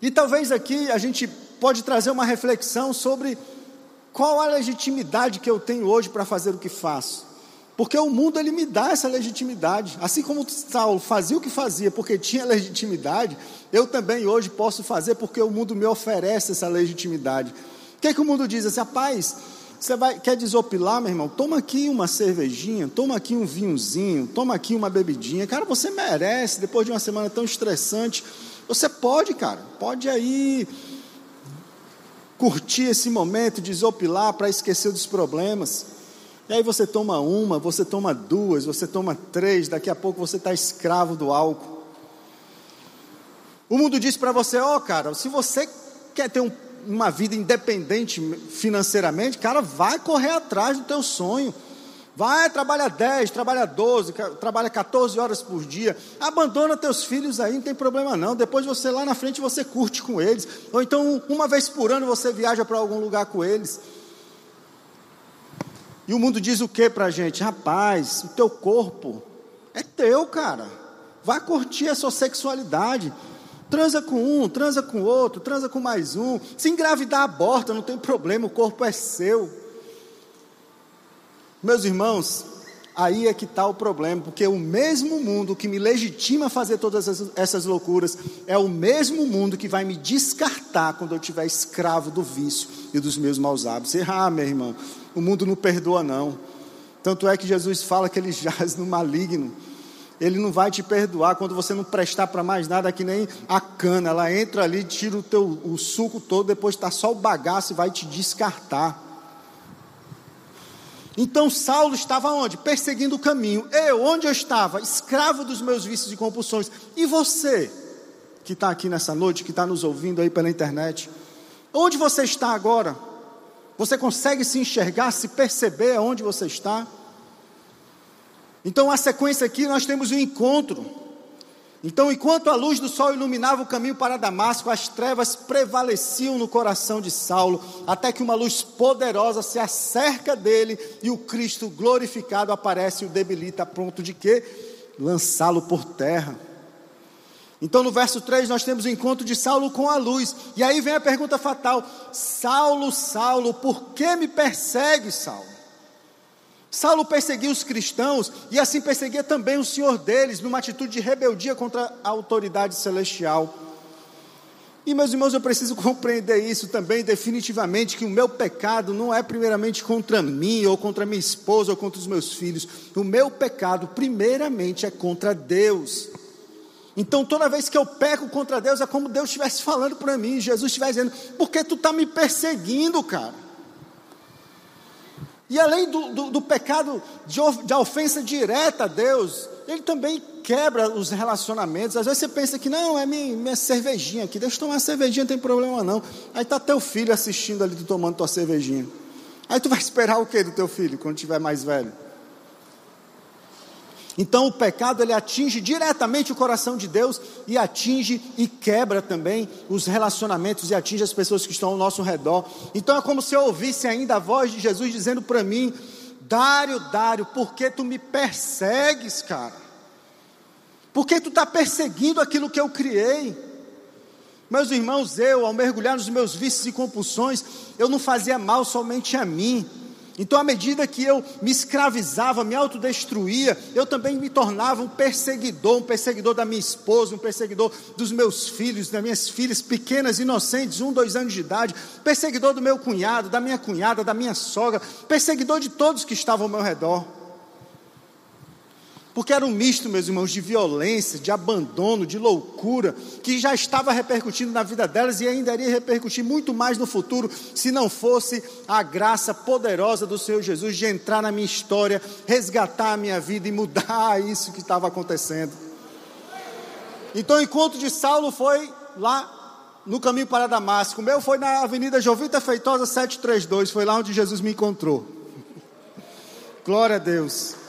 E talvez aqui a gente pode trazer uma reflexão sobre qual a legitimidade que eu tenho hoje para fazer o que faço. Porque o mundo ele me dá essa legitimidade. Assim como Saulo fazia o que fazia porque tinha legitimidade, eu também hoje posso fazer porque o mundo me oferece essa legitimidade. O que, é que o mundo diz assim, rapaz, você vai, quer desopilar, meu irmão? Toma aqui uma cervejinha, toma aqui um vinhozinho, toma aqui uma bebidinha. Cara, você merece, depois de uma semana tão estressante, você pode, cara, pode aí curtir esse momento, desopilar para esquecer dos problemas. E aí você toma uma, você toma duas, você toma três, daqui a pouco você está escravo do álcool. O mundo diz para você, ó oh, cara, se você quer ter um, uma vida independente financeiramente, cara, vai correr atrás do teu sonho. Vai, trabalha 10, trabalha 12, trabalha 14 horas por dia. Abandona teus filhos aí, não tem problema não. Depois você lá na frente você curte com eles. Ou então uma vez por ano você viaja para algum lugar com eles. E o mundo diz o que para a gente? Rapaz, o teu corpo é teu, cara. Vai curtir a sua sexualidade. Transa com um, transa com outro, transa com mais um. Se engravidar, aborta, não tem problema, o corpo é seu. Meus irmãos, aí é que está o problema, porque o mesmo mundo que me legitima a fazer todas essas loucuras é o mesmo mundo que vai me descartar quando eu estiver escravo do vício e dos meus maus hábitos. Ah, meu irmão, o mundo não perdoa, não. Tanto é que Jesus fala que ele jaz no maligno. Ele não vai te perdoar quando você não prestar para mais nada, que nem a cana. Ela entra ali, tira o, teu, o suco todo, depois está só o bagaço e vai te descartar. Então Saulo estava onde? Perseguindo o caminho. Eu, onde eu estava? Escravo dos meus vícios e compulsões. E você, que está aqui nessa noite, que está nos ouvindo aí pela internet, onde você está agora? Você consegue se enxergar, se perceber aonde você está? Então, a sequência aqui, nós temos um encontro então, enquanto a luz do sol iluminava o caminho para Damasco, as trevas prevaleciam no coração de Saulo, até que uma luz poderosa se acerca dele e o Cristo glorificado aparece e o debilita, a ponto de que lançá-lo por terra. Então, no verso 3, nós temos o encontro de Saulo com a luz. E aí vem a pergunta fatal: Saulo, Saulo, por que me persegue, Saulo? Saulo perseguia os cristãos e assim perseguia também o Senhor deles, numa atitude de rebeldia contra a autoridade celestial. E meus irmãos, eu preciso compreender isso também definitivamente, que o meu pecado não é primeiramente contra mim, ou contra minha esposa, ou contra os meus filhos. O meu pecado, primeiramente, é contra Deus. Então, toda vez que eu peco contra Deus, é como Deus estivesse falando para mim, Jesus estivesse dizendo: por que tu está me perseguindo, cara? E além do, do, do pecado de, de ofensa direta a Deus, ele também quebra os relacionamentos. Às vezes você pensa que não, é minha, minha cervejinha aqui, deixa eu tomar uma cervejinha, não tem problema não. Aí está teu filho assistindo ali, tu tomando tua cervejinha. Aí tu vai esperar o que do teu filho quando tiver mais velho? Então o pecado ele atinge diretamente o coração de Deus e atinge e quebra também os relacionamentos e atinge as pessoas que estão ao nosso redor. Então é como se eu ouvisse ainda a voz de Jesus dizendo para mim: Dário, Dário, por que tu me persegues, cara? Por que tu está perseguindo aquilo que eu criei? Meus irmãos, eu, ao mergulhar nos meus vícios e compulsões, eu não fazia mal somente a mim, então, à medida que eu me escravizava, me autodestruía, eu também me tornava um perseguidor, um perseguidor da minha esposa, um perseguidor dos meus filhos, das minhas filhas pequenas, inocentes, um, dois anos de idade, perseguidor do meu cunhado, da minha cunhada, da minha sogra, perseguidor de todos que estavam ao meu redor. Porque era um misto, meus irmãos, de violência, de abandono, de loucura, que já estava repercutindo na vida delas e ainda iria repercutir muito mais no futuro, se não fosse a graça poderosa do Senhor Jesus de entrar na minha história, resgatar a minha vida e mudar isso que estava acontecendo. Então o encontro de Saulo foi lá no caminho para Damasco. O meu foi na Avenida Jovita Feitosa 732, foi lá onde Jesus me encontrou. Glória a Deus.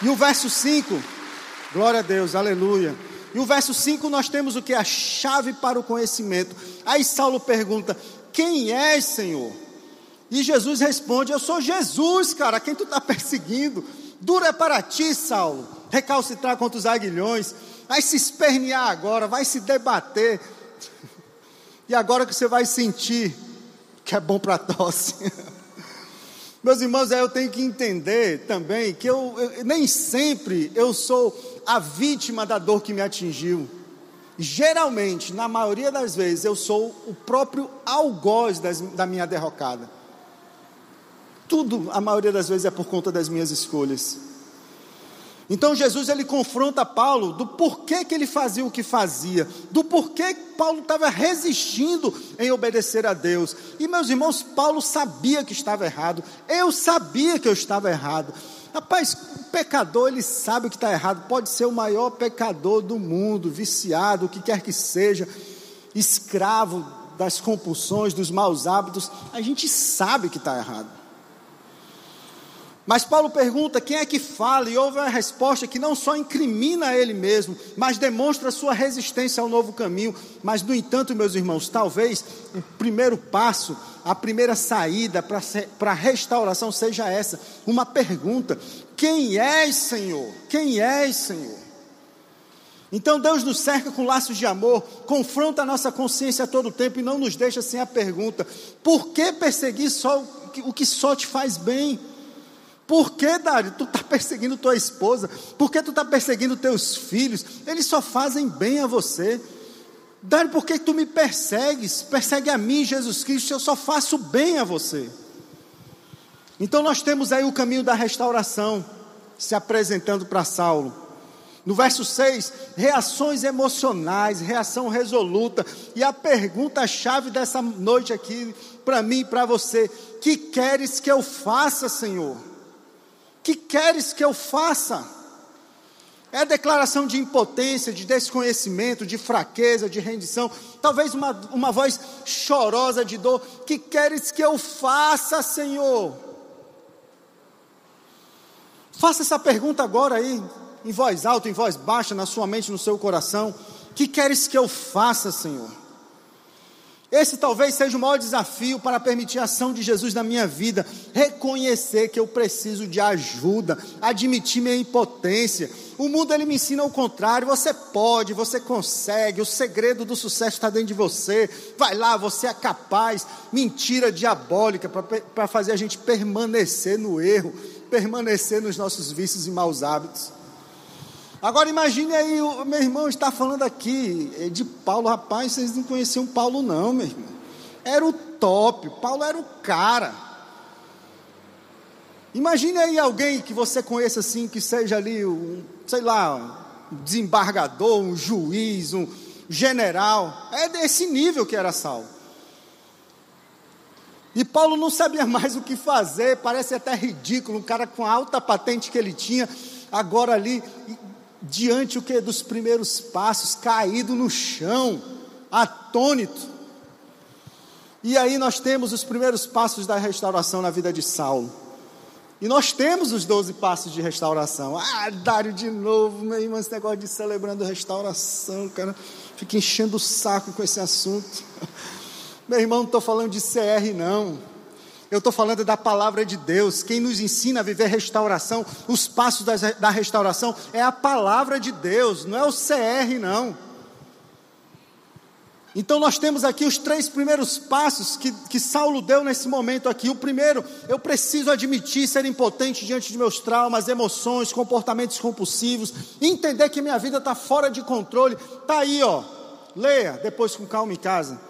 E o verso 5, glória a Deus, aleluia. E o verso 5 nós temos o que? A chave para o conhecimento. Aí Saulo pergunta: Quem és, Senhor? E Jesus responde: Eu sou Jesus, cara, quem tu está perseguindo. Duro é para ti, Saulo, recalcitrar contra os aguilhões. Vai se espernear agora, vai se debater. E agora que você vai sentir que é bom para tosse. Meus irmãos, eu tenho que entender também que eu, eu, nem sempre eu sou a vítima da dor que me atingiu. Geralmente, na maioria das vezes, eu sou o próprio algoz das, da minha derrocada. Tudo, a maioria das vezes, é por conta das minhas escolhas. Então Jesus ele confronta Paulo do porquê que ele fazia o que fazia, do porquê que Paulo estava resistindo em obedecer a Deus. E meus irmãos, Paulo sabia que estava errado, eu sabia que eu estava errado. Rapaz, o pecador ele sabe que está errado, pode ser o maior pecador do mundo, viciado, o que quer que seja, escravo das compulsões, dos maus hábitos, a gente sabe que está errado. Mas Paulo pergunta quem é que fala, e houve uma resposta que não só incrimina ele mesmo, mas demonstra sua resistência ao novo caminho. Mas, no entanto, meus irmãos, talvez o primeiro passo, a primeira saída para a restauração seja essa: uma pergunta: Quem és, Senhor? Quem és, Senhor? Então Deus nos cerca com laços de amor, confronta a nossa consciência a todo tempo e não nos deixa sem a pergunta: por que perseguir só o que só te faz bem? Por que, Dário, tu está perseguindo tua esposa? Por que tu está perseguindo teus filhos? Eles só fazem bem a você. Dário, por que tu me persegues? Persegue a mim, Jesus Cristo, eu só faço bem a você. Então nós temos aí o caminho da restauração se apresentando para Saulo. No verso 6, reações emocionais, reação resoluta. E a pergunta-chave dessa noite aqui, para mim e para você: Que queres que eu faça, Senhor? Que queres que eu faça? É declaração de impotência, de desconhecimento, de fraqueza, de rendição, talvez uma, uma voz chorosa de dor. Que queres que eu faça, Senhor? Faça essa pergunta agora aí, em voz alta, em voz baixa, na sua mente, no seu coração. Que queres que eu faça, Senhor? Esse talvez seja o maior desafio para permitir a ação de Jesus na minha vida. Reconhecer que eu preciso de ajuda, admitir minha impotência. O mundo ele me ensina o contrário. Você pode, você consegue. O segredo do sucesso está dentro de você. Vai lá, você é capaz. Mentira diabólica para fazer a gente permanecer no erro, permanecer nos nossos vícios e maus hábitos. Agora imagine aí, o meu irmão está falando aqui é de Paulo, rapaz, vocês não conheciam Paulo não, meu irmão. Era o top, Paulo era o cara. Imagine aí alguém que você conheça assim, que seja ali, um, sei lá, um desembargador, um juiz, um general. É desse nível que era Saulo. E Paulo não sabia mais o que fazer, parece até ridículo, um cara com a alta patente que ele tinha, agora ali diante o que dos primeiros passos, caído no chão, atônito. E aí nós temos os primeiros passos da restauração na vida de Saulo. E nós temos os doze passos de restauração. Ah, Dário de novo, meu irmão, esse negócio de celebrando restauração, cara. Fica enchendo o saco com esse assunto. Meu irmão, não estou falando de CR, não. Eu estou falando da palavra de Deus. Quem nos ensina a viver restauração, os passos da restauração, é a palavra de Deus, não é o CR, não. Então nós temos aqui os três primeiros passos que, que Saulo deu nesse momento aqui. O primeiro, eu preciso admitir ser impotente diante de meus traumas, emoções, comportamentos compulsivos, entender que minha vida está fora de controle. Está aí, ó. Leia depois com calma em casa.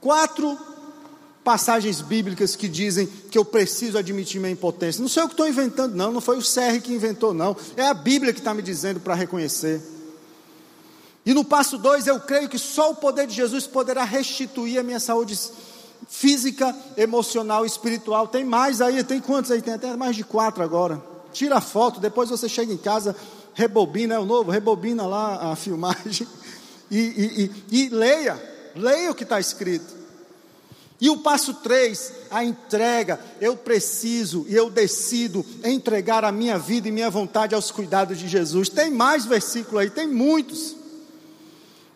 Quatro passagens bíblicas que dizem que eu preciso admitir minha impotência. Não sou eu que estou inventando, não. Não foi o CR que inventou, não. É a Bíblia que está me dizendo para reconhecer. E no passo 2, eu creio que só o poder de Jesus poderá restituir a minha saúde física, emocional espiritual. Tem mais aí, tem quantos aí? Tem até mais de quatro agora. Tira a foto, depois você chega em casa, rebobina, é o novo, rebobina lá a filmagem e, e, e, e leia, leia o que está escrito. E o passo 3, a entrega. Eu preciso e eu decido entregar a minha vida e minha vontade aos cuidados de Jesus. Tem mais versículo aí, tem muitos.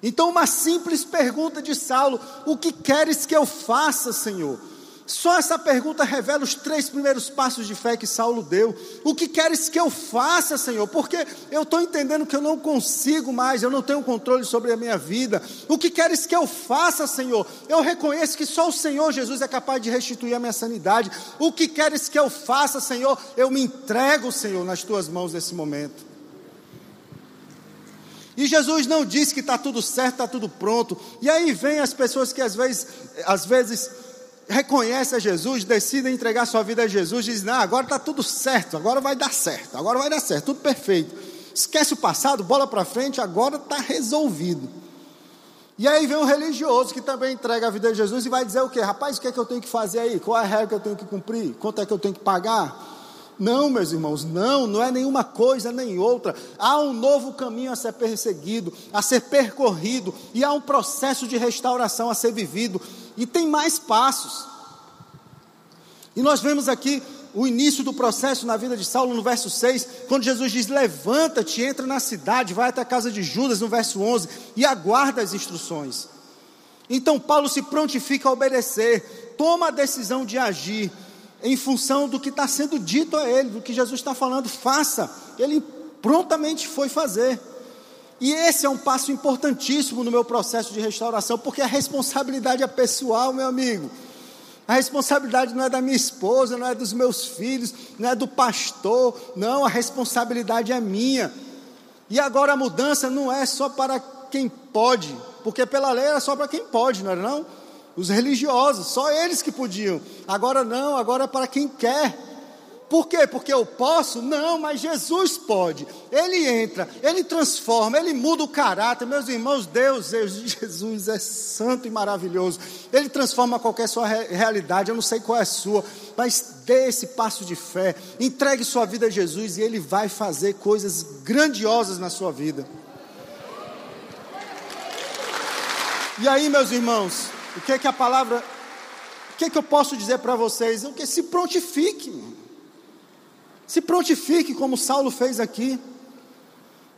Então, uma simples pergunta de Saulo: O que queres que eu faça, Senhor? Só essa pergunta revela os três primeiros passos de fé que Saulo deu. O que queres que eu faça, Senhor? Porque eu estou entendendo que eu não consigo mais, eu não tenho controle sobre a minha vida. O que queres que eu faça, Senhor? Eu reconheço que só o Senhor Jesus é capaz de restituir a minha sanidade. O que queres que eu faça, Senhor? Eu me entrego, Senhor, nas tuas mãos nesse momento. E Jesus não disse que está tudo certo, está tudo pronto. E aí vem as pessoas que às vezes, às vezes reconhece a Jesus, decide entregar sua vida a Jesus, diz: Não, agora está tudo certo, agora vai dar certo, agora vai dar certo, tudo perfeito. Esquece o passado, bola para frente, agora está resolvido. E aí vem um religioso que também entrega a vida a Jesus e vai dizer o quê? Rapaz, o que é que eu tenho que fazer aí? Qual é a regra que eu tenho que cumprir? Quanto é que eu tenho que pagar? Não, meus irmãos, não, não é nenhuma coisa nem outra. Há um novo caminho a ser perseguido, a ser percorrido, e há um processo de restauração a ser vivido e tem mais passos. E nós vemos aqui o início do processo na vida de Saulo no verso 6, quando Jesus diz: Levanta-te, entra na cidade, vai até a casa de Judas, no verso 11, e aguarda as instruções. Então Paulo se prontifica a obedecer, toma a decisão de agir em função do que está sendo dito a ele, do que Jesus está falando, faça. Ele prontamente foi fazer. E esse é um passo importantíssimo no meu processo de restauração, porque a responsabilidade é pessoal, meu amigo. A responsabilidade não é da minha esposa, não é dos meus filhos, não é do pastor, não, a responsabilidade é minha. E agora a mudança não é só para quem pode, porque pela lei era só para quem pode, não era não? Os religiosos, só eles que podiam. Agora não, agora é para quem quer. Por quê? Porque eu posso? Não, mas Jesus pode. Ele entra, ele transforma, ele muda o caráter. Meus irmãos, Deus, Jesus é santo e maravilhoso. Ele transforma qualquer sua realidade. Eu não sei qual é a sua, mas dê esse passo de fé. Entregue sua vida a Jesus e ele vai fazer coisas grandiosas na sua vida. E aí, meus irmãos, o que é que a palavra, o que é que eu posso dizer para vocês? O que se prontifique. Se prontifique como Saulo fez aqui.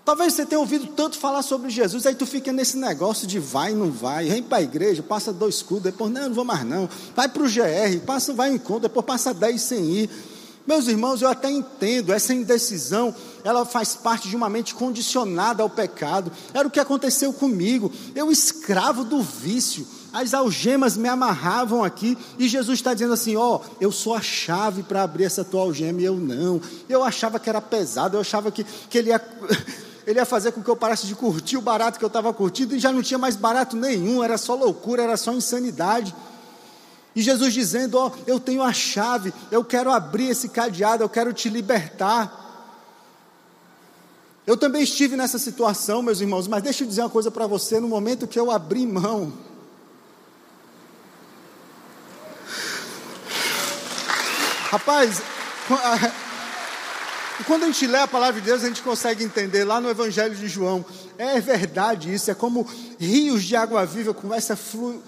Talvez você tenha ouvido tanto falar sobre Jesus, aí tu fica nesse negócio de vai, não vai, vem para a igreja, passa dois escudos, depois não, não vou mais não, vai para o GR, passa, vai em encontro, depois passa dez sem ir. Meus irmãos, eu até entendo, essa indecisão, ela faz parte de uma mente condicionada ao pecado. Era o que aconteceu comigo. Eu, escravo do vício, as algemas me amarravam aqui, e Jesus está dizendo assim: Ó, oh, eu sou a chave para abrir essa tua algema, e eu não. Eu achava que era pesado, eu achava que, que ele ia. Ele ia fazer com que eu parasse de curtir o barato que eu estava curtindo, e já não tinha mais barato nenhum, era só loucura, era só insanidade. E Jesus dizendo: Ó, oh, eu tenho a chave, eu quero abrir esse cadeado, eu quero te libertar. Eu também estive nessa situação, meus irmãos, mas deixa eu dizer uma coisa para você: no momento que eu abri mão Rapaz, quando a gente lê a palavra de Deus, a gente consegue entender lá no Evangelho de João. É verdade isso, é como rios de água viva começa a fluir.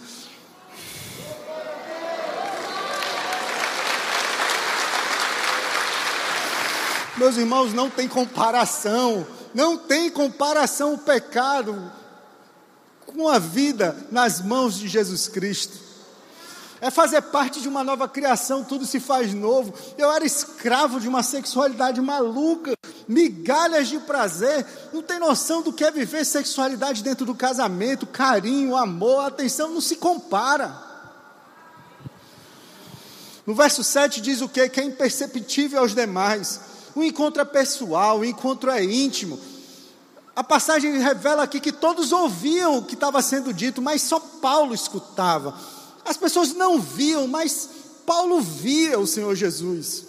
Meus irmãos, não tem comparação, não tem comparação o pecado com a vida nas mãos de Jesus Cristo é fazer parte de uma nova criação, tudo se faz novo. Eu era escravo de uma sexualidade maluca, migalhas de prazer, não tem noção do que é viver sexualidade dentro do casamento, carinho, amor, atenção, não se compara. No verso 7 diz o que? Que é imperceptível aos demais. O encontro é pessoal, o encontro é íntimo. A passagem revela aqui que todos ouviam o que estava sendo dito, mas só Paulo escutava. As pessoas não viam, mas Paulo via o Senhor Jesus.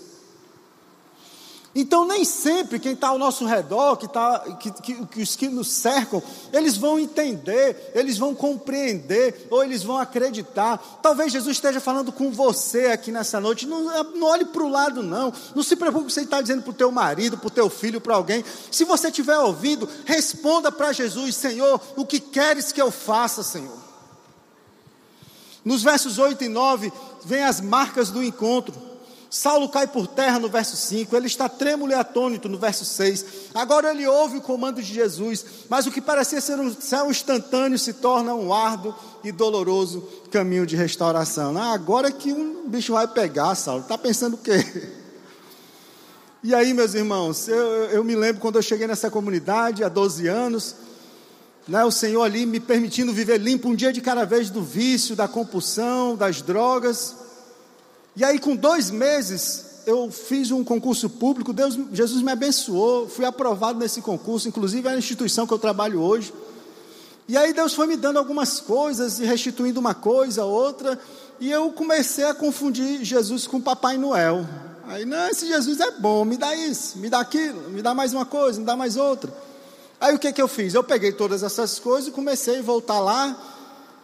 Então, nem sempre quem está ao nosso redor, que, tá, que, que, que, os que nos cercam, eles vão entender, eles vão compreender, ou eles vão acreditar. Talvez Jesus esteja falando com você aqui nessa noite. Não, não olhe para o lado, não. Não se preocupe com o que você está dizendo para o teu marido, para o teu filho, para alguém. Se você estiver ouvindo, responda para Jesus: Senhor, o que queres que eu faça, Senhor? Nos versos 8 e 9, vem as marcas do encontro. Saulo cai por terra no verso 5, ele está trêmulo e atônito no verso 6. Agora ele ouve o comando de Jesus, mas o que parecia ser um céu instantâneo se torna um árduo e doloroso caminho de restauração. Ah, agora que um bicho vai pegar, Saulo, está pensando o quê? E aí, meus irmãos, eu, eu me lembro quando eu cheguei nessa comunidade há 12 anos, né, o Senhor ali me permitindo viver limpo um dia de cada vez do vício, da compulsão, das drogas. E aí, com dois meses, eu fiz um concurso público, Deus, Jesus me abençoou, fui aprovado nesse concurso, inclusive é a instituição que eu trabalho hoje. E aí Deus foi me dando algumas coisas e restituindo uma coisa, outra, e eu comecei a confundir Jesus com Papai Noel. Aí, não, esse Jesus é bom, me dá isso, me dá aquilo, me dá mais uma coisa, me dá mais outra. Aí o que, que eu fiz? Eu peguei todas essas coisas e comecei a voltar lá,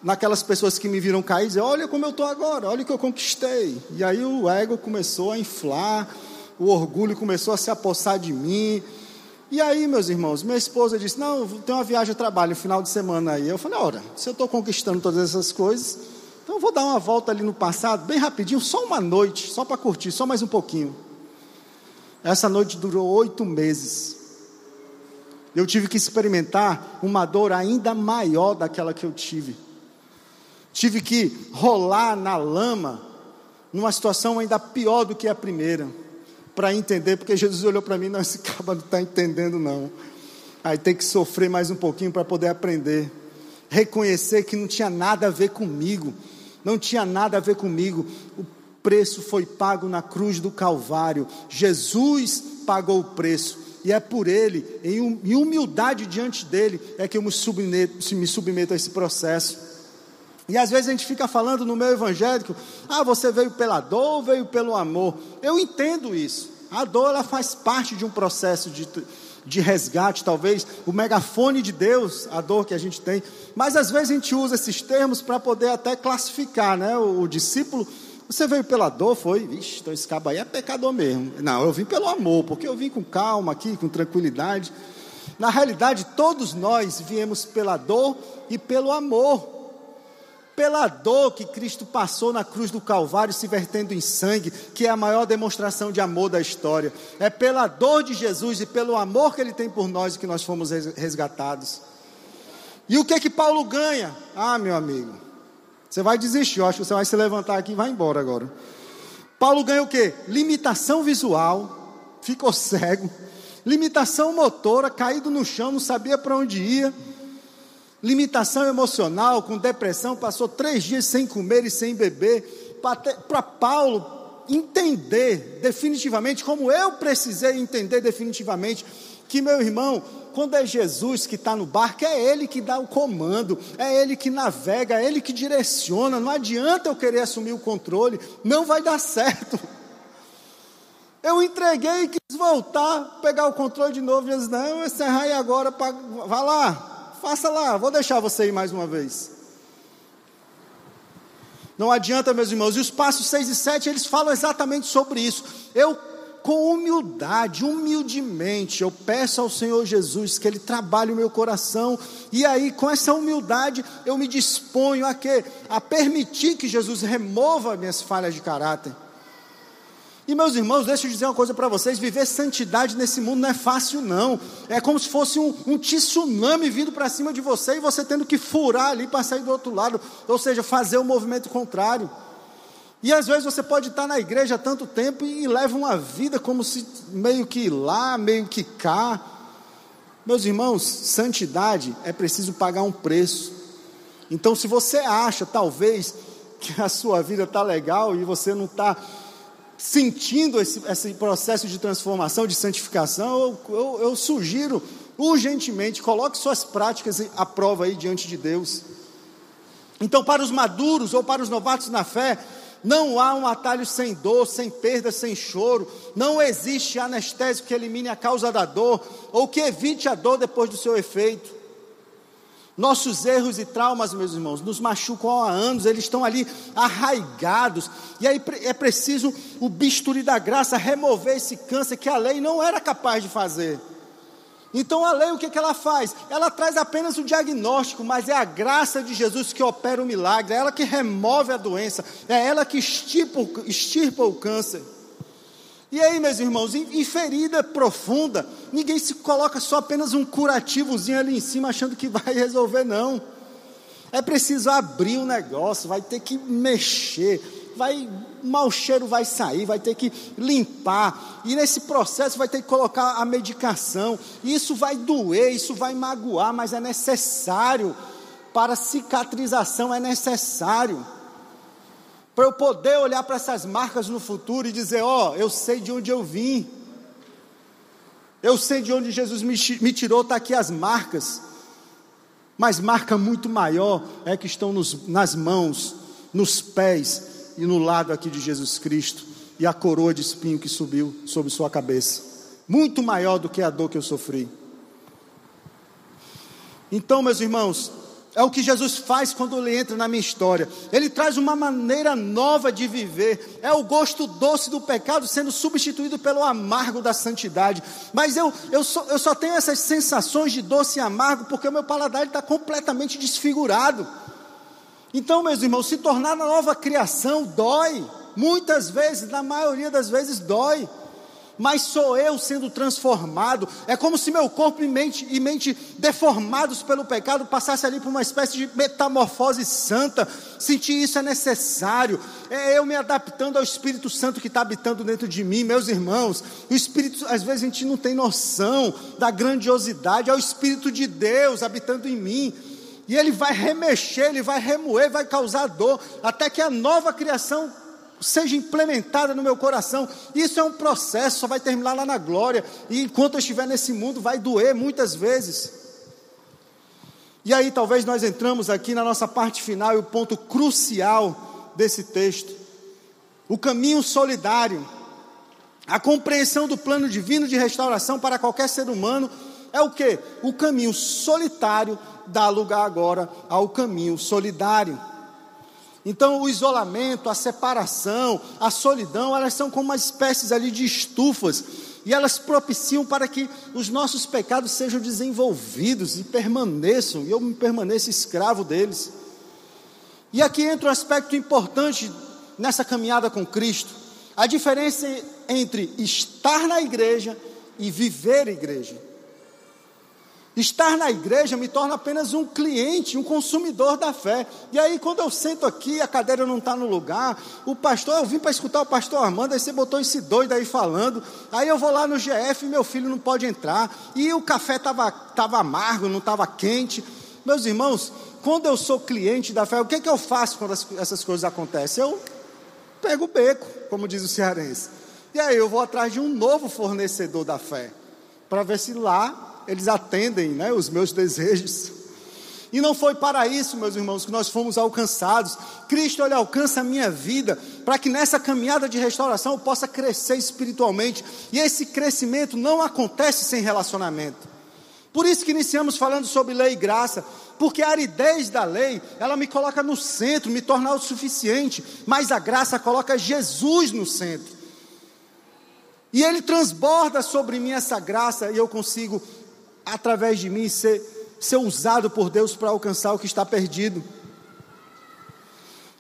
naquelas pessoas que me viram cair, dizer: Olha como eu estou agora, olha o que eu conquistei. E aí o ego começou a inflar, o orgulho começou a se apossar de mim. E aí, meus irmãos, minha esposa disse: Não, tem uma viagem a trabalho, final de semana aí. Eu falei: Ora, se eu estou conquistando todas essas coisas, então eu vou dar uma volta ali no passado, bem rapidinho, só uma noite, só para curtir, só mais um pouquinho. Essa noite durou oito meses. Eu tive que experimentar uma dor ainda maior daquela que eu tive. Tive que rolar na lama, numa situação ainda pior do que a primeira, para entender, porque Jesus olhou para mim, não, esse cara não está entendendo não. Aí tem que sofrer mais um pouquinho para poder aprender. Reconhecer que não tinha nada a ver comigo, não tinha nada a ver comigo. O preço foi pago na cruz do Calvário. Jesus pagou o preço. E é por Ele, em humildade diante dele, é que eu me submeto, me submeto a esse processo. E às vezes a gente fica falando no meio evangélico, ah, você veio pela dor ou veio pelo amor? Eu entendo isso. A dor ela faz parte de um processo de, de resgate, talvez, o megafone de Deus, a dor que a gente tem. Mas às vezes a gente usa esses termos para poder até classificar, né? O, o, discípulo, você veio pela dor, foi, vixe, então esse cabo aí é pecador mesmo. Não, eu vim pelo amor, porque eu vim com calma aqui, com tranquilidade. Na realidade, todos nós viemos pela dor e pelo amor pela dor que Cristo passou na cruz do Calvário, se vertendo em sangue, que é a maior demonstração de amor da história. É pela dor de Jesus e pelo amor que Ele tem por nós que nós fomos resgatados. E o que que Paulo ganha? Ah, meu amigo, você vai desistir, eu acho que você vai se levantar aqui e vai embora agora. Paulo ganha o que? Limitação visual, ficou cego. Limitação motora, caído no chão, não sabia para onde ia limitação emocional, com depressão, passou três dias sem comer e sem beber, para Paulo entender definitivamente, como eu precisei entender definitivamente, que meu irmão, quando é Jesus que está no barco, é Ele que dá o comando, é Ele que navega, é Ele que direciona, não adianta eu querer assumir o controle, não vai dar certo. Eu entreguei e quis voltar, pegar o controle de novo, e disse, não, encerrar aí agora, vá lá, Faça lá, vou deixar você ir mais uma vez. Não adianta, meus irmãos. E os passos 6 e 7, eles falam exatamente sobre isso. Eu, com humildade, humildemente, eu peço ao Senhor Jesus que Ele trabalhe o meu coração. E aí, com essa humildade, eu me disponho a quê? A permitir que Jesus remova minhas falhas de caráter. E meus irmãos, deixa eu dizer uma coisa para vocês: viver santidade nesse mundo não é fácil, não. É como se fosse um, um tsunami vindo para cima de você e você tendo que furar ali para sair do outro lado, ou seja, fazer o movimento contrário. E às vezes você pode estar na igreja há tanto tempo e, leva uma vida como se meio que lá, meio que cá. Meus irmãos, santidade é preciso pagar um preço. Então, se você acha, talvez, que a sua vida está legal e você não está sentindo esse, esse processo de transformação, de santificação, eu, eu, eu sugiro urgentemente, coloque suas práticas à prova aí diante de Deus. Então, para os maduros ou para os novatos na fé, não há um atalho sem dor, sem perda, sem choro. Não existe anestésico que elimine a causa da dor ou que evite a dor depois do seu efeito. Nossos erros e traumas, meus irmãos, nos machucam há anos, eles estão ali arraigados, e aí é preciso o bisturi da graça remover esse câncer que a lei não era capaz de fazer. Então a lei o que, que ela faz? Ela traz apenas o diagnóstico, mas é a graça de Jesus que opera o milagre, é ela que remove a doença, é ela que extirpa, extirpa o câncer. E aí, meus irmãos, em, ferida profunda, ninguém se coloca só apenas um curativozinho ali em cima achando que vai resolver, não. É preciso abrir o negócio, vai ter que mexer, vai, mau cheiro vai sair, vai ter que limpar, e nesse processo vai ter que colocar a medicação. Isso vai doer, isso vai magoar, mas é necessário. Para cicatrização é necessário. Para eu poder olhar para essas marcas no futuro e dizer: Ó, oh, eu sei de onde eu vim, eu sei de onde Jesus me, me tirou, está aqui as marcas, mas marca muito maior é que estão nos, nas mãos, nos pés e no lado aqui de Jesus Cristo, e a coroa de espinho que subiu sobre sua cabeça, muito maior do que a dor que eu sofri. Então, meus irmãos, é o que Jesus faz quando ele entra na minha história. Ele traz uma maneira nova de viver. É o gosto doce do pecado sendo substituído pelo amargo da santidade. Mas eu, eu, só, eu só tenho essas sensações de doce e amargo porque o meu paladar está completamente desfigurado. Então, meus irmãos, se tornar nova criação dói. Muitas vezes, na maioria das vezes, dói mas sou eu sendo transformado. É como se meu corpo e mente, e mente deformados pelo pecado passasse ali por uma espécie de metamorfose santa. Sentir isso é necessário. É eu me adaptando ao Espírito Santo que está habitando dentro de mim, meus irmãos. O Espírito, às vezes a gente não tem noção da grandiosidade, é o Espírito de Deus habitando em mim. E ele vai remexer, ele vai remoer, vai causar dor, até que a nova criação seja implementada no meu coração. Isso é um processo, só vai terminar lá na glória. E enquanto eu estiver nesse mundo, vai doer muitas vezes. E aí, talvez nós entramos aqui na nossa parte final e o ponto crucial desse texto: o caminho solidário. A compreensão do plano divino de restauração para qualquer ser humano é o que? O caminho solitário dá lugar agora ao caminho solidário. Então, o isolamento, a separação, a solidão, elas são como uma espécies ali de estufas, e elas propiciam para que os nossos pecados sejam desenvolvidos e permaneçam, e eu me permaneça escravo deles. E aqui entra um aspecto importante nessa caminhada com Cristo: a diferença entre estar na igreja e viver igreja. Estar na igreja me torna apenas um cliente, um consumidor da fé. E aí, quando eu sento aqui, a cadeira não está no lugar, o pastor, eu vim para escutar o pastor Armando, aí você botou esse doido aí falando. Aí eu vou lá no GF e meu filho não pode entrar. E o café estava tava amargo, não estava quente. Meus irmãos, quando eu sou cliente da fé, o que, que eu faço quando as, essas coisas acontecem? Eu pego o beco, como diz o cearense. E aí eu vou atrás de um novo fornecedor da fé, para ver se lá eles atendem né, os meus desejos. E não foi para isso, meus irmãos, que nós fomos alcançados. Cristo, ele alcança a minha vida, para que nessa caminhada de restauração eu possa crescer espiritualmente. E esse crescimento não acontece sem relacionamento. Por isso que iniciamos falando sobre lei e graça, porque a aridez da lei, ela me coloca no centro, me torna o suficiente, mas a graça coloca Jesus no centro. E ele transborda sobre mim essa graça e eu consigo através de mim, ser, ser usado por Deus para alcançar o que está perdido.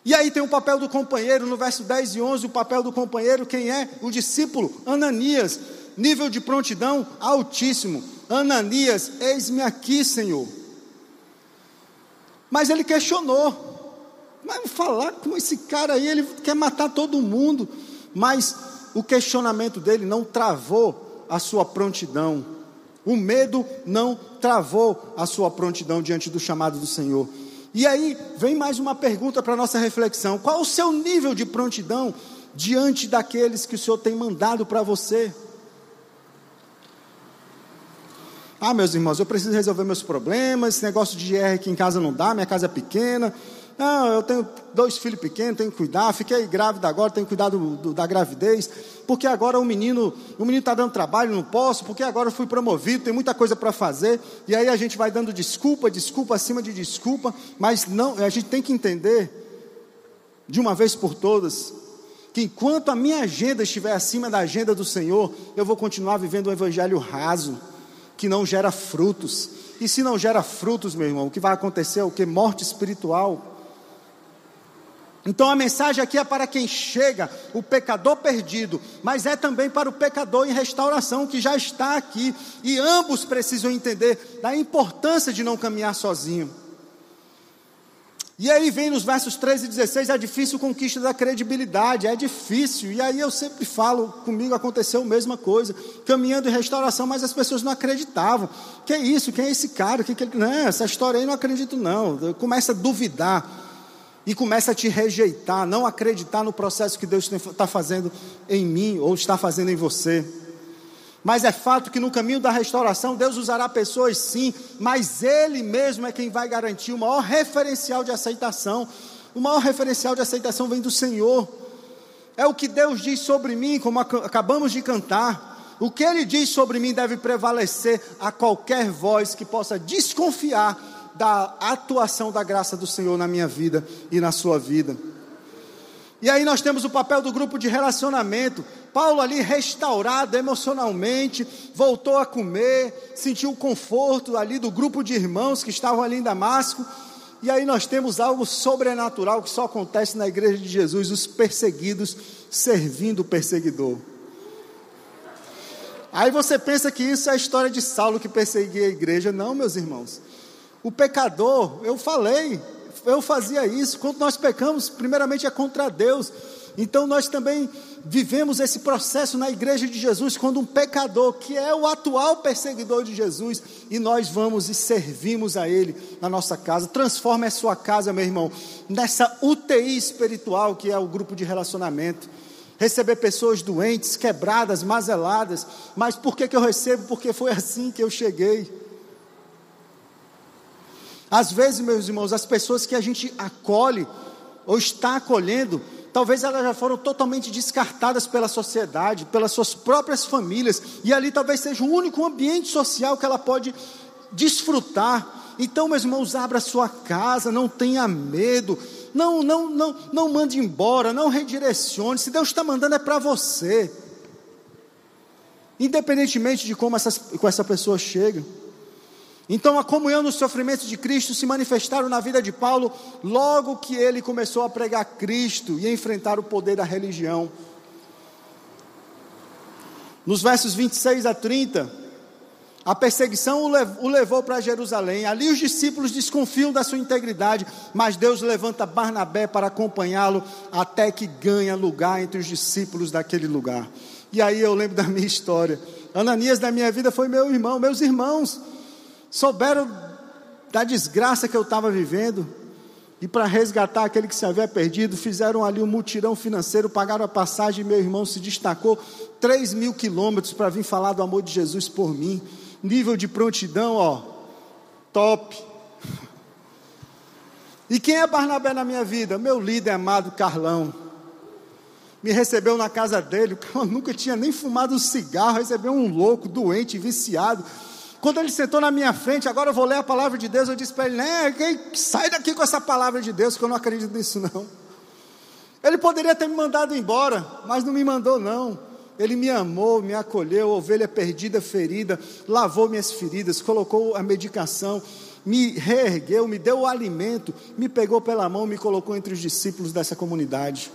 E aí tem o papel do companheiro, no verso 10 e 11, o papel do companheiro, quem é? O discípulo, Ananias, nível de prontidão altíssimo. Ananias, eis-me aqui, Senhor. Mas ele questionou. Mas falar com esse cara aí, ele quer matar todo mundo. Mas o questionamento dele não travou a sua prontidão. O medo não travou a sua prontidão diante do chamado do Senhor. E aí vem mais uma pergunta para nossa reflexão: qual o seu nível de prontidão diante daqueles que o Senhor tem mandado para você? Ah, meus irmãos, eu preciso resolver meus problemas. Esse negócio de GR aqui em casa não dá, minha casa é pequena. Não, eu tenho dois filhos pequenos, tenho que cuidar, fiquei grávida agora, tenho que cuidar do, do, da gravidez, porque agora o menino o menino está dando trabalho, não posso, porque agora eu fui promovido, tem muita coisa para fazer, e aí a gente vai dando desculpa, desculpa acima de desculpa, mas não, a gente tem que entender, de uma vez por todas, que enquanto a minha agenda estiver acima da agenda do Senhor, eu vou continuar vivendo um evangelho raso, que não gera frutos. E se não gera frutos, meu irmão, o que vai acontecer é o que? Morte espiritual. Então a mensagem aqui é para quem chega, o pecador perdido, mas é também para o pecador em restauração que já está aqui, e ambos precisam entender da importância de não caminhar sozinho. E aí vem nos versos 13 e 16, é difícil conquista da credibilidade, é difícil. E aí eu sempre falo, comigo aconteceu a mesma coisa, caminhando em restauração, mas as pessoas não acreditavam. Que é isso? Quem é esse cara? Que que. Não, essa história aí não acredito não. Começa a duvidar e começa a te rejeitar, não acreditar no processo que Deus está fazendo em mim ou está fazendo em você. Mas é fato que no caminho da restauração Deus usará pessoas sim, mas Ele mesmo é quem vai garantir o maior referencial de aceitação. O maior referencial de aceitação vem do Senhor. É o que Deus diz sobre mim, como acabamos de cantar. O que Ele diz sobre mim deve prevalecer a qualquer voz que possa desconfiar da atuação da graça do Senhor na minha vida e na sua vida. E aí nós temos o papel do grupo de relacionamento. Paulo ali restaurado emocionalmente, voltou a comer, sentiu o conforto ali do grupo de irmãos que estavam ali em Damasco. E aí nós temos algo sobrenatural que só acontece na igreja de Jesus, os perseguidos servindo o perseguidor. Aí você pensa que isso é a história de Saulo que perseguia a igreja. Não, meus irmãos. O pecador, eu falei, eu fazia isso. Quando nós pecamos, primeiramente é contra Deus. Então nós também vivemos esse processo na igreja de Jesus, quando um pecador, que é o atual perseguidor de Jesus, e nós vamos e servimos a Ele na nossa casa. Transforma a sua casa, meu irmão, nessa UTI espiritual que é o grupo de relacionamento. Receber pessoas doentes, quebradas, mazeladas, mas por que, que eu recebo? Porque foi assim que eu cheguei. Às vezes, meus irmãos, as pessoas que a gente acolhe ou está acolhendo, talvez elas já foram totalmente descartadas pela sociedade, pelas suas próprias famílias, e ali talvez seja o único ambiente social que ela pode desfrutar. Então, meus irmãos, abra sua casa, não tenha medo, não, não, não, não mande embora, não redirecione. Se Deus está mandando é para você, independentemente de como, essas, como essa pessoa chega. Então, a comunhão nos sofrimentos de Cristo se manifestaram na vida de Paulo logo que ele começou a pregar Cristo e a enfrentar o poder da religião. Nos versos 26 a 30, a perseguição o levou para Jerusalém. Ali os discípulos desconfiam da sua integridade, mas Deus levanta Barnabé para acompanhá-lo até que ganha lugar entre os discípulos daquele lugar. E aí eu lembro da minha história. Ananias na minha vida foi meu irmão, meus irmãos souberam da desgraça que eu estava vivendo, e para resgatar aquele que se havia perdido, fizeram ali um mutirão financeiro, pagaram a passagem, meu irmão se destacou 3 mil quilômetros para vir falar do amor de Jesus por mim. Nível de prontidão, ó, top. E quem é Barnabé na minha vida? Meu líder amado Carlão. Me recebeu na casa dele, eu nunca tinha nem fumado um cigarro, recebeu um louco, doente, viciado quando ele sentou na minha frente, agora eu vou ler a palavra de Deus, eu disse para ele: né, sai daqui com essa palavra de Deus, que eu não acredito nisso não. Ele poderia ter me mandado embora, mas não me mandou não. Ele me amou, me acolheu, ovelha perdida, ferida, lavou minhas feridas, colocou a medicação, me reergueu, me deu o alimento, me pegou pela mão, me colocou entre os discípulos dessa comunidade.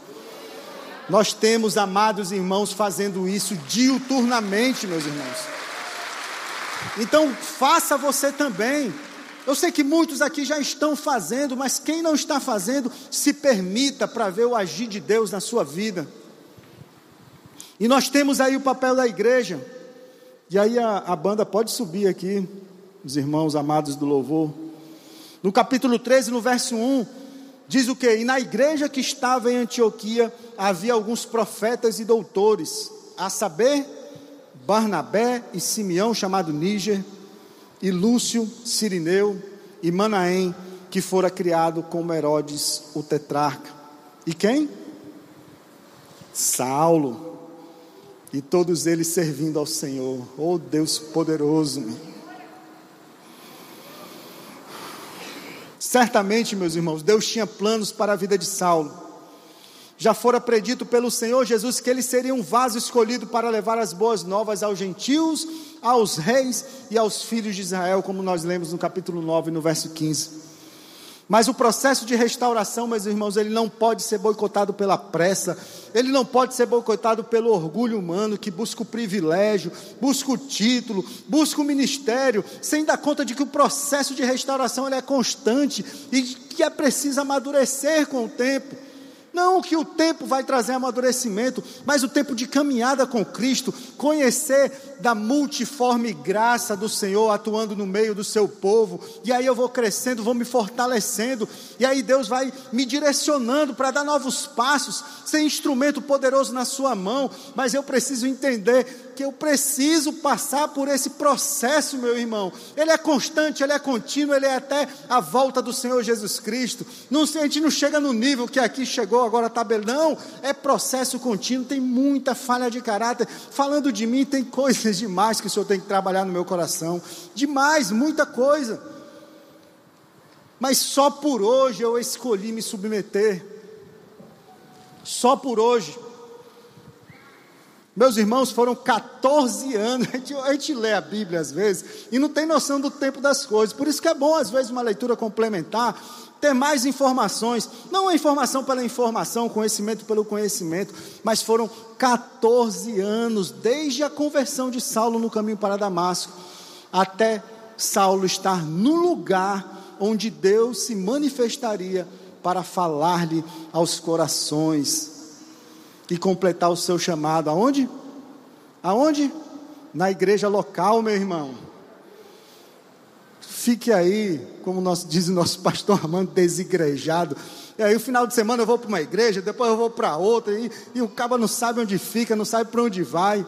Nós temos amados irmãos fazendo isso diuturnamente, meus irmãos. Então, faça você também. Eu sei que muitos aqui já estão fazendo, mas quem não está fazendo, se permita para ver o agir de Deus na sua vida. E nós temos aí o papel da igreja. E aí a, a banda pode subir aqui, os irmãos amados do louvor. No capítulo 13, no verso 1, diz o que? E na igreja que estava em Antioquia havia alguns profetas e doutores, a saber, Barnabé e Simeão, chamado Níger, e Lúcio, Sirineu, e Manaém, que fora criado como Herodes o tetrarca. E quem? Saulo. E todos eles servindo ao Senhor. Oh Deus poderoso. Certamente, meus irmãos, Deus tinha planos para a vida de Saulo já fora predito pelo Senhor Jesus que ele seria um vaso escolhido para levar as boas novas aos gentios, aos reis e aos filhos de Israel, como nós lemos no capítulo 9, no verso 15. Mas o processo de restauração, meus irmãos, ele não pode ser boicotado pela pressa, ele não pode ser boicotado pelo orgulho humano que busca o privilégio, busca o título, busca o ministério, sem dar conta de que o processo de restauração ele é constante e que é preciso amadurecer com o tempo. Não que o tempo vai trazer amadurecimento, mas o tempo de caminhada com Cristo, conhecer da multiforme graça do Senhor atuando no meio do seu povo, e aí eu vou crescendo, vou me fortalecendo, e aí Deus vai me direcionando para dar novos passos, ser instrumento poderoso na sua mão, mas eu preciso entender que eu preciso passar por esse processo, meu irmão. Ele é constante, ele é contínuo, ele é até a volta do Senhor Jesus Cristo. Não, a gente não chega no nível que aqui chegou, agora está bem. Não, é processo contínuo, tem muita falha de caráter. Falando de mim, tem coisas demais que o Senhor tem que trabalhar no meu coração. Demais, muita coisa. Mas só por hoje eu escolhi me submeter. Só por hoje. Meus irmãos, foram 14 anos. A gente, a gente, lê a Bíblia às vezes e não tem noção do tempo das coisas. Por isso que é bom, às vezes, uma leitura complementar, ter mais informações. Não a informação pela informação, conhecimento pelo conhecimento, mas foram 14 anos, desde a conversão de Saulo no caminho para Damasco, até Saulo estar no lugar onde Deus se manifestaria para falar-lhe aos corações e completar o seu chamado. Aonde? Aonde? Na igreja local, meu irmão. Fique aí, como nós, diz o nosso pastor Armando, desigrejado. E aí, o final de semana eu vou para uma igreja, depois eu vou para outra, e, e o cabo não sabe onde fica, não sabe para onde vai.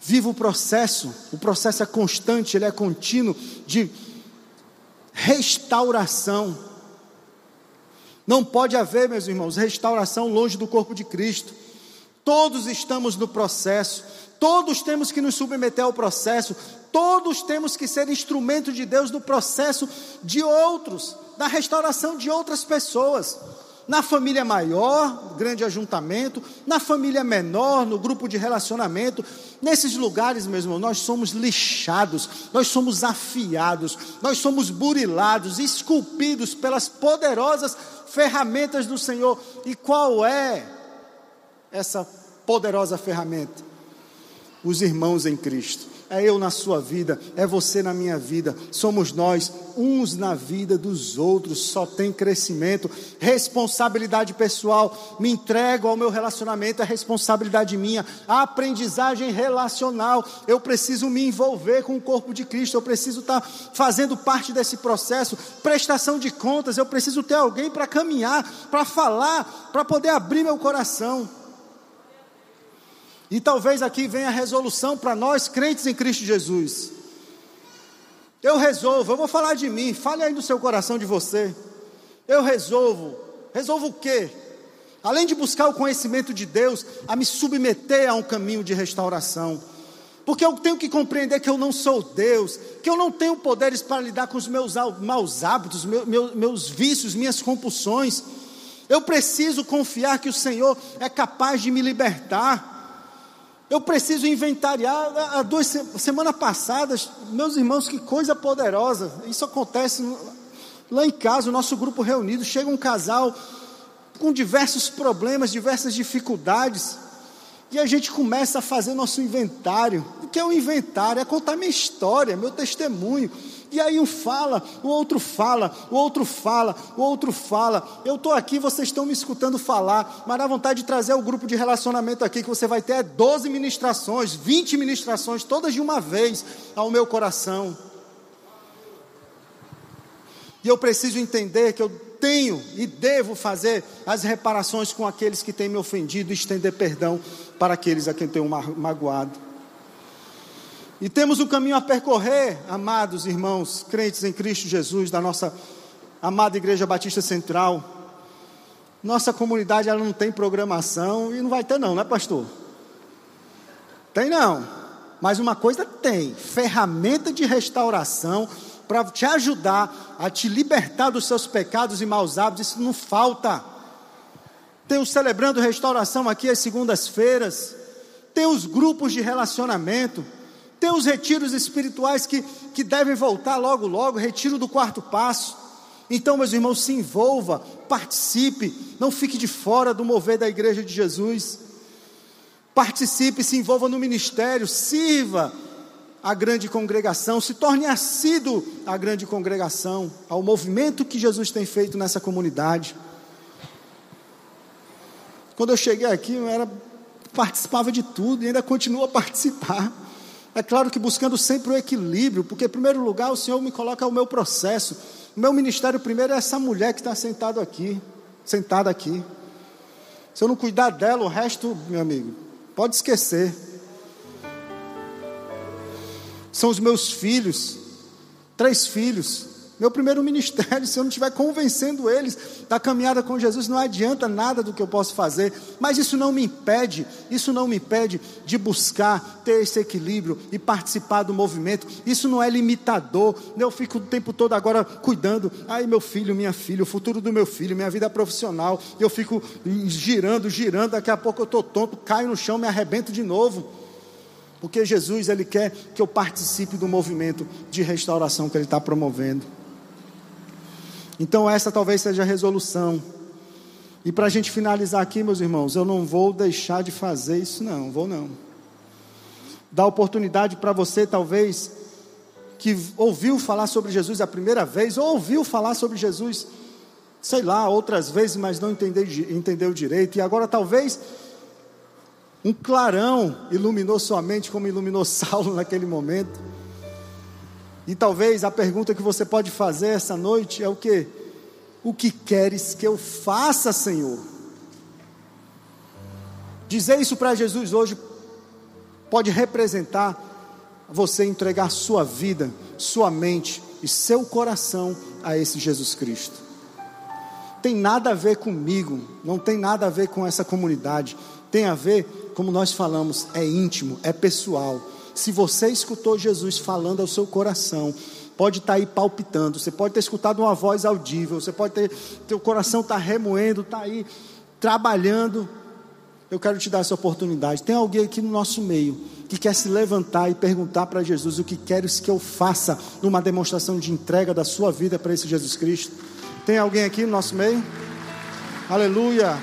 Viva o processo, o processo é constante, ele é contínuo de restauração não pode haver, meus irmãos, restauração longe do corpo de Cristo. Todos estamos no processo, todos temos que nos submeter ao processo, todos temos que ser instrumento de Deus no processo de outros, da restauração de outras pessoas. Na família maior, grande ajuntamento, na família menor, no grupo de relacionamento, nesses lugares, meu irmão, nós somos lixados, nós somos afiados, nós somos burilados, esculpidos pelas poderosas ferramentas do Senhor. E qual é essa poderosa ferramenta? Os irmãos em Cristo. É eu na sua vida, é você na minha vida, somos nós, uns na vida dos outros, só tem crescimento, responsabilidade pessoal, me entrego ao meu relacionamento, é responsabilidade minha, aprendizagem relacional, eu preciso me envolver com o corpo de Cristo, eu preciso estar fazendo parte desse processo, prestação de contas, eu preciso ter alguém para caminhar, para falar, para poder abrir meu coração. E talvez aqui venha a resolução para nós, crentes em Cristo Jesus. Eu resolvo, eu vou falar de mim, fale aí no seu coração de você. Eu resolvo, resolvo o quê? Além de buscar o conhecimento de Deus, a me submeter a um caminho de restauração. Porque eu tenho que compreender que eu não sou Deus, que eu não tenho poderes para lidar com os meus maus hábitos, meus, meus, meus vícios, minhas compulsões. Eu preciso confiar que o Senhor é capaz de me libertar. Eu preciso inventariar. Há duas semanas passadas, meus irmãos, que coisa poderosa. Isso acontece lá em casa, o nosso grupo reunido. Chega um casal com diversos problemas, diversas dificuldades. E a gente começa a fazer nosso inventário. O que é o inventário? É contar minha história, meu testemunho. E aí um fala, o outro fala, o outro fala, o outro fala. Eu estou aqui, vocês estão me escutando falar, mas dá vontade de trazer o grupo de relacionamento aqui, que você vai ter 12 ministrações, 20 ministrações, todas de uma vez ao meu coração. E eu preciso entender que eu tenho e devo fazer as reparações com aqueles que têm me ofendido e estender perdão para aqueles a quem tenho magoado. E temos um caminho a percorrer, amados irmãos, crentes em Cristo Jesus, da nossa amada Igreja Batista Central. Nossa comunidade ela não tem programação e não vai ter não, né, pastor? Tem não. Mas uma coisa tem, ferramenta de restauração para te ajudar a te libertar dos seus pecados e maus hábitos, isso não falta. Tem o celebrando restauração aqui às segundas-feiras. Tem os grupos de relacionamento. Tem os retiros espirituais que, que devem voltar logo, logo retiro do quarto passo. Então, meus irmãos, se envolva, participe, não fique de fora do mover da igreja de Jesus. Participe, se envolva no ministério, sirva a grande congregação, se torne assíduo à grande congregação, ao movimento que Jesus tem feito nessa comunidade. Quando eu cheguei aqui, eu era, participava de tudo e ainda continuo a participar. É claro que buscando sempre o equilíbrio, porque, em primeiro lugar, o Senhor me coloca o meu processo. O meu ministério primeiro é essa mulher que está sentado aqui, sentada aqui. Se eu não cuidar dela, o resto, meu amigo, pode esquecer. São os meus filhos, três filhos. Meu primeiro ministério, se eu não estiver convencendo eles da caminhada com Jesus, não adianta nada do que eu posso fazer. Mas isso não me impede, isso não me impede de buscar ter esse equilíbrio e participar do movimento. Isso não é limitador. Eu fico o tempo todo agora cuidando. Ai, meu filho, minha filha, o futuro do meu filho, minha vida profissional. Eu fico girando, girando. Daqui a pouco eu estou tonto, caio no chão, me arrebento de novo. Porque Jesus, Ele quer que eu participe do movimento de restauração que Ele está promovendo. Então, essa talvez seja a resolução. E para a gente finalizar aqui, meus irmãos, eu não vou deixar de fazer isso, não, vou não. Dar oportunidade para você, talvez, que ouviu falar sobre Jesus a primeira vez, ou ouviu falar sobre Jesus, sei lá, outras vezes, mas não entendeu, entendeu direito, e agora talvez um clarão iluminou sua mente, como iluminou Saulo naquele momento. E talvez a pergunta que você pode fazer essa noite é o que? O que queres que eu faça, Senhor? Dizer isso para Jesus hoje pode representar você entregar sua vida, sua mente e seu coração a esse Jesus Cristo. Tem nada a ver comigo, não tem nada a ver com essa comunidade, tem a ver, como nós falamos, é íntimo, é pessoal se você escutou Jesus falando ao seu coração, pode estar tá aí palpitando, você pode ter escutado uma voz audível, você pode ter, teu coração está remoendo, está aí trabalhando. Eu quero te dar essa oportunidade. Tem alguém aqui no nosso meio que quer se levantar e perguntar para Jesus o que queres que eu faça numa demonstração de entrega da sua vida para esse Jesus Cristo? Tem alguém aqui no nosso meio? Aleluia!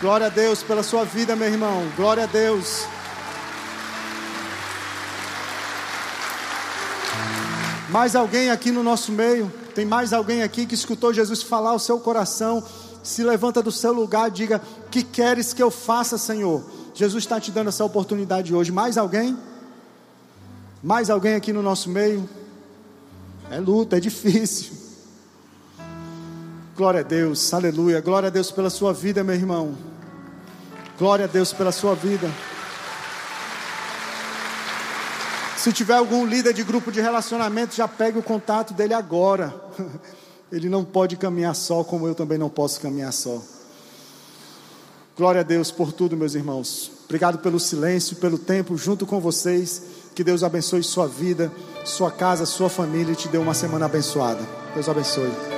Glória a Deus pela sua vida, meu irmão. Glória a Deus. Mais alguém aqui no nosso meio? Tem mais alguém aqui que escutou Jesus falar ao seu coração? Se levanta do seu lugar e diga: Que queres que eu faça, Senhor? Jesus está te dando essa oportunidade hoje. Mais alguém? Mais alguém aqui no nosso meio? É luta, é difícil. Glória a Deus, aleluia. Glória a Deus pela sua vida, meu irmão. Glória a Deus pela sua vida. Se tiver algum líder de grupo de relacionamento, já pegue o contato dele agora. Ele não pode caminhar só, como eu também não posso caminhar só. Glória a Deus por tudo, meus irmãos. Obrigado pelo silêncio, pelo tempo junto com vocês. Que Deus abençoe sua vida, sua casa, sua família e te dê uma semana abençoada. Deus abençoe.